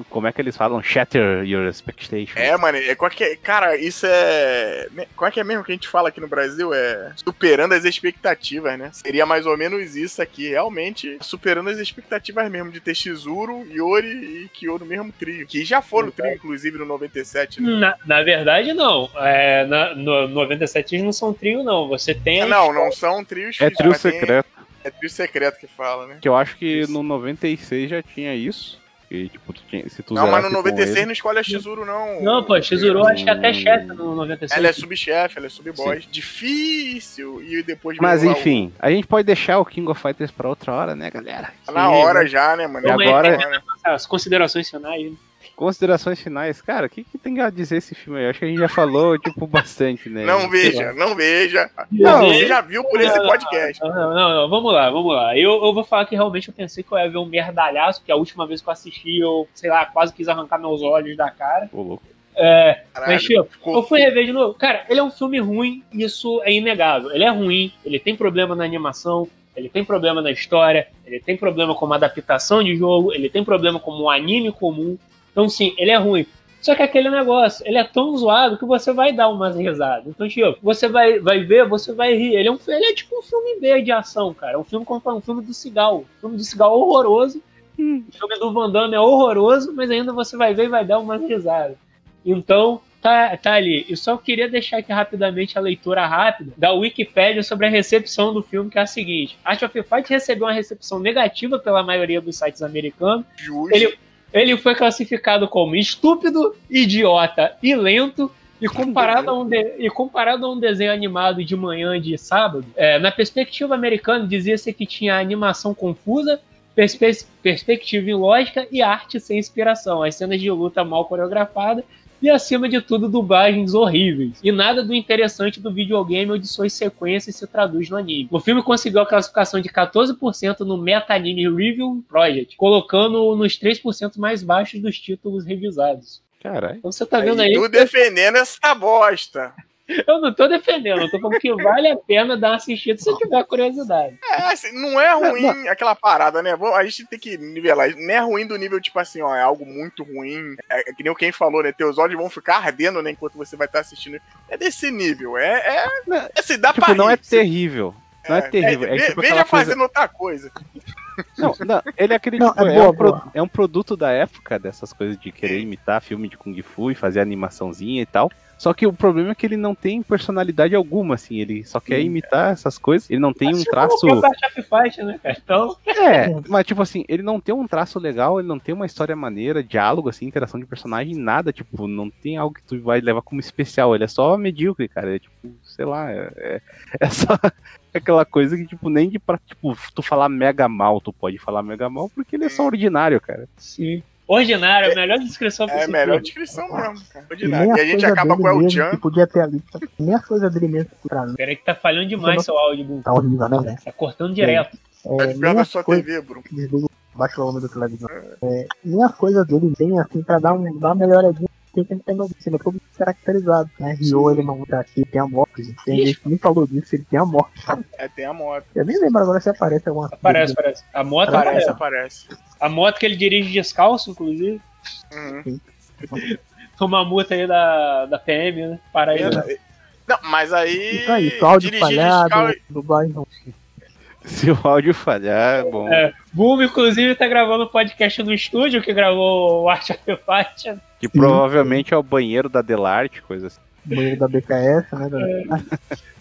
Como é que eles falam? Shatter your expectations. É, mano, é qualquer. Cara, isso é. Qual é que é mesmo que a gente fala aqui no Brasil? É superando as expectativas, né? Seria mais ou menos isso aqui, realmente superando as expectativas mesmo de ter Shizuru, Yori e Kyo no mesmo trio. Que já foram trio, inclusive, no 97, né? Na, na verdade, não. É, na, no 97 eles não são trio, não. Você tem. a Não, não são trios É trio mas tem- secreto. É trio secreto que fala, né? Que eu acho que Isso. no 96 já tinha isso. E, tipo, tu tinha, se tu Não, mas no zerasse com 96 ele- não escolhe a Shizuru, não. Não, pô, Shizuru acho que até chefe no 96. Ela é subchefe, ela é sub-boss. Difícil. E depois Mas enfim, a gente pode deixar o King of Fighters pra outra hora, né, galera? Tá na hora já, né, mano? E agora- Agora- As considerações finais. Considerações finais. Cara, o que, que tem a dizer esse filme aí? Eu acho que a gente já falou, tipo, bastante, né? Não veja, não veja. Não, Você já viu por esse podcast. Não, não, não, não, vamos lá, vamos lá. Eu, eu vou falar que realmente eu pensei que eu ia ver um merdalhaço, porque a última vez que eu assisti, eu, sei lá, quase quis arrancar meus olhos da cara. Ô, louco. É, Caralho, mas, tipo, eu fui rever de novo. Cara, ele é um filme ruim, isso é inegável. Ele é ruim, ele tem problema na animação, ele tem problema na história, ele tem problema com uma adaptação de jogo, ele tem problema como um anime comum. Então, sim, ele é ruim. Só que aquele negócio, ele é tão zoado que você vai dar umas risadas. Então, tipo, você vai, vai ver, você vai rir. Ele é, um, ele é tipo um filme B de ação, cara. É um filme como um filme do Cigal. Um filme do Cigal horroroso. O filme do Van Damme é horroroso, mas ainda você vai ver e vai dar umas risadas. Então, tá, tá ali. Eu só queria deixar aqui rapidamente a leitura rápida da Wikipédia sobre a recepção do filme, que é a seguinte: Art of Fight recebeu uma recepção negativa pela maioria dos sites americanos. Justo. Ele, ele foi classificado como estúpido, idiota e lento. E comparado, a um de- e comparado a um desenho animado de manhã de sábado, é, na perspectiva americana dizia-se que tinha animação confusa, perspe- perspectiva ilógica e arte sem inspiração. As cenas de luta mal coreografadas e, acima de tudo, dublagens horríveis. E nada do interessante do videogame ou de suas sequências se traduz no anime. O filme conseguiu a classificação de 14% no Meta Anime Review Project, colocando-o nos 3% mais baixos dos títulos revisados. Caralho. Então você tá vendo aí, tu defendendo essa bosta. eu não tô defendendo, eu tô falando que vale a pena dar uma assistida se tiver curiosidade. É, assim, não é ruim aquela parada, né? A gente tem que nivelar. Não é ruim do nível, tipo assim, ó, é algo muito ruim. É, é que nem o quem falou, né? Teus olhos vão ficar ardendo, né? Enquanto você vai estar assistindo. É desse nível. É. é, Não, é assim, dá Tipo, pra não rir. é terrível. Não é terrível. É, tipo veja aquela coisa... fazendo outra coisa. Não, não, ele é aquele Não, tipo, é é, boa, um pro- é um produto da época dessas coisas de querer imitar filme de Kung Fu e fazer animaçãozinha e tal. Só que o problema é que ele não tem personalidade alguma, assim. Ele só quer imitar essas coisas. Ele não tem um traço. Fight, né, cara? Então, É, mas tipo assim, ele não tem um traço legal, ele não tem uma história maneira, diálogo, assim, interação de personagem, nada, tipo, não tem algo que tu vai levar como especial. Ele é só medíocre, cara. É tipo, sei lá, é, é- é só aquela coisa que, tipo, nem de pra, tipo, tu falar mega mal, tu pode falar mega mal, porque ele é só ordinário, cara. sim. Ordinário, a melhor descrição É a possível. melhor descrição mesmo, cara. E Ordinário. nem E a as gente acaba com o El que podia ter ali. Nem as coisas dele mesmo pra mim Peraí que tá falhando demais seu áudio, Bruno. tá horrível, né, velho? Tá cortando direto. Tá É, nem desviando a as sua coisas TV, Bruno. baixa o volume do televisor. É, nem as coisas dele tem assim pra dar, um, dar uma melhoradinha. Tem que ter no cinema todo caracterizado. Né? Rio ele não tá aqui, tem a morte. gente. Tem gente que nem falou disso, ele tem a morte. É, tem a moto. Eu nem lembro agora se aparece alguma Aparece, aparece. A moto Aparece, aparece. aparece. A moto que ele dirige descalço, inclusive. Uhum. Toma multa aí da, da PM, né? Para aí. né? Não, mas aí. Isso aí, só áudio dirigir falhado, descal- dublagem não. Se o áudio falhar, bom. É, Boom, inclusive, tá gravando um podcast no estúdio que gravou o Art of Fight. Que provavelmente é o banheiro da Delarte, coisa assim. Banheiro da BKS, né? da-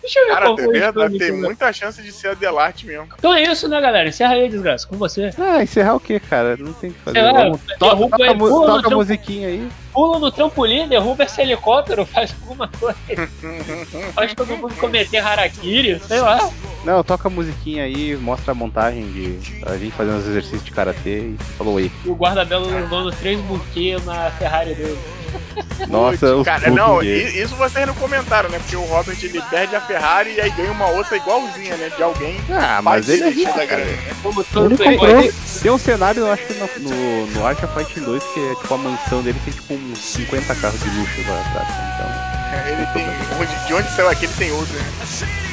Deixa eu ver Cara, qual tem, foi o verdade, tem muita chance de ser a Delarte mesmo. Então é isso, né, galera? Encerra aí, desgraça, com você. Ah, encerrar o quê, cara? Não tem o que fazer. Lá, Vamos- derruba toca, toca, mu- toca a musiquinha aí. Pula no trampolim, derruba esse helicóptero, faz alguma coisa. faz todo mundo cometer harakiri, sei lá. Não, toca a musiquinha aí, mostra a montagem de a gente fazendo os exercícios de karatê e falou aí. E o guarda-belo levando três buquês na Ferrari dele. Nossa, os Cara, não, isso vocês não comentaram, né? Porque o Robert ele perde a Ferrari e aí ganha uma outra igualzinha, né? De alguém. Ah, mas ele é rico, cara. né? Como todo Ele comprou. Tem, tem um cenário, eu acho que no, no, no Art of Fighting 2, que é tipo a mansão dele tem tipo uns 50 carros de luxo lá atrás. Então, Ele tem. de onde saiu aquele tem outro, né?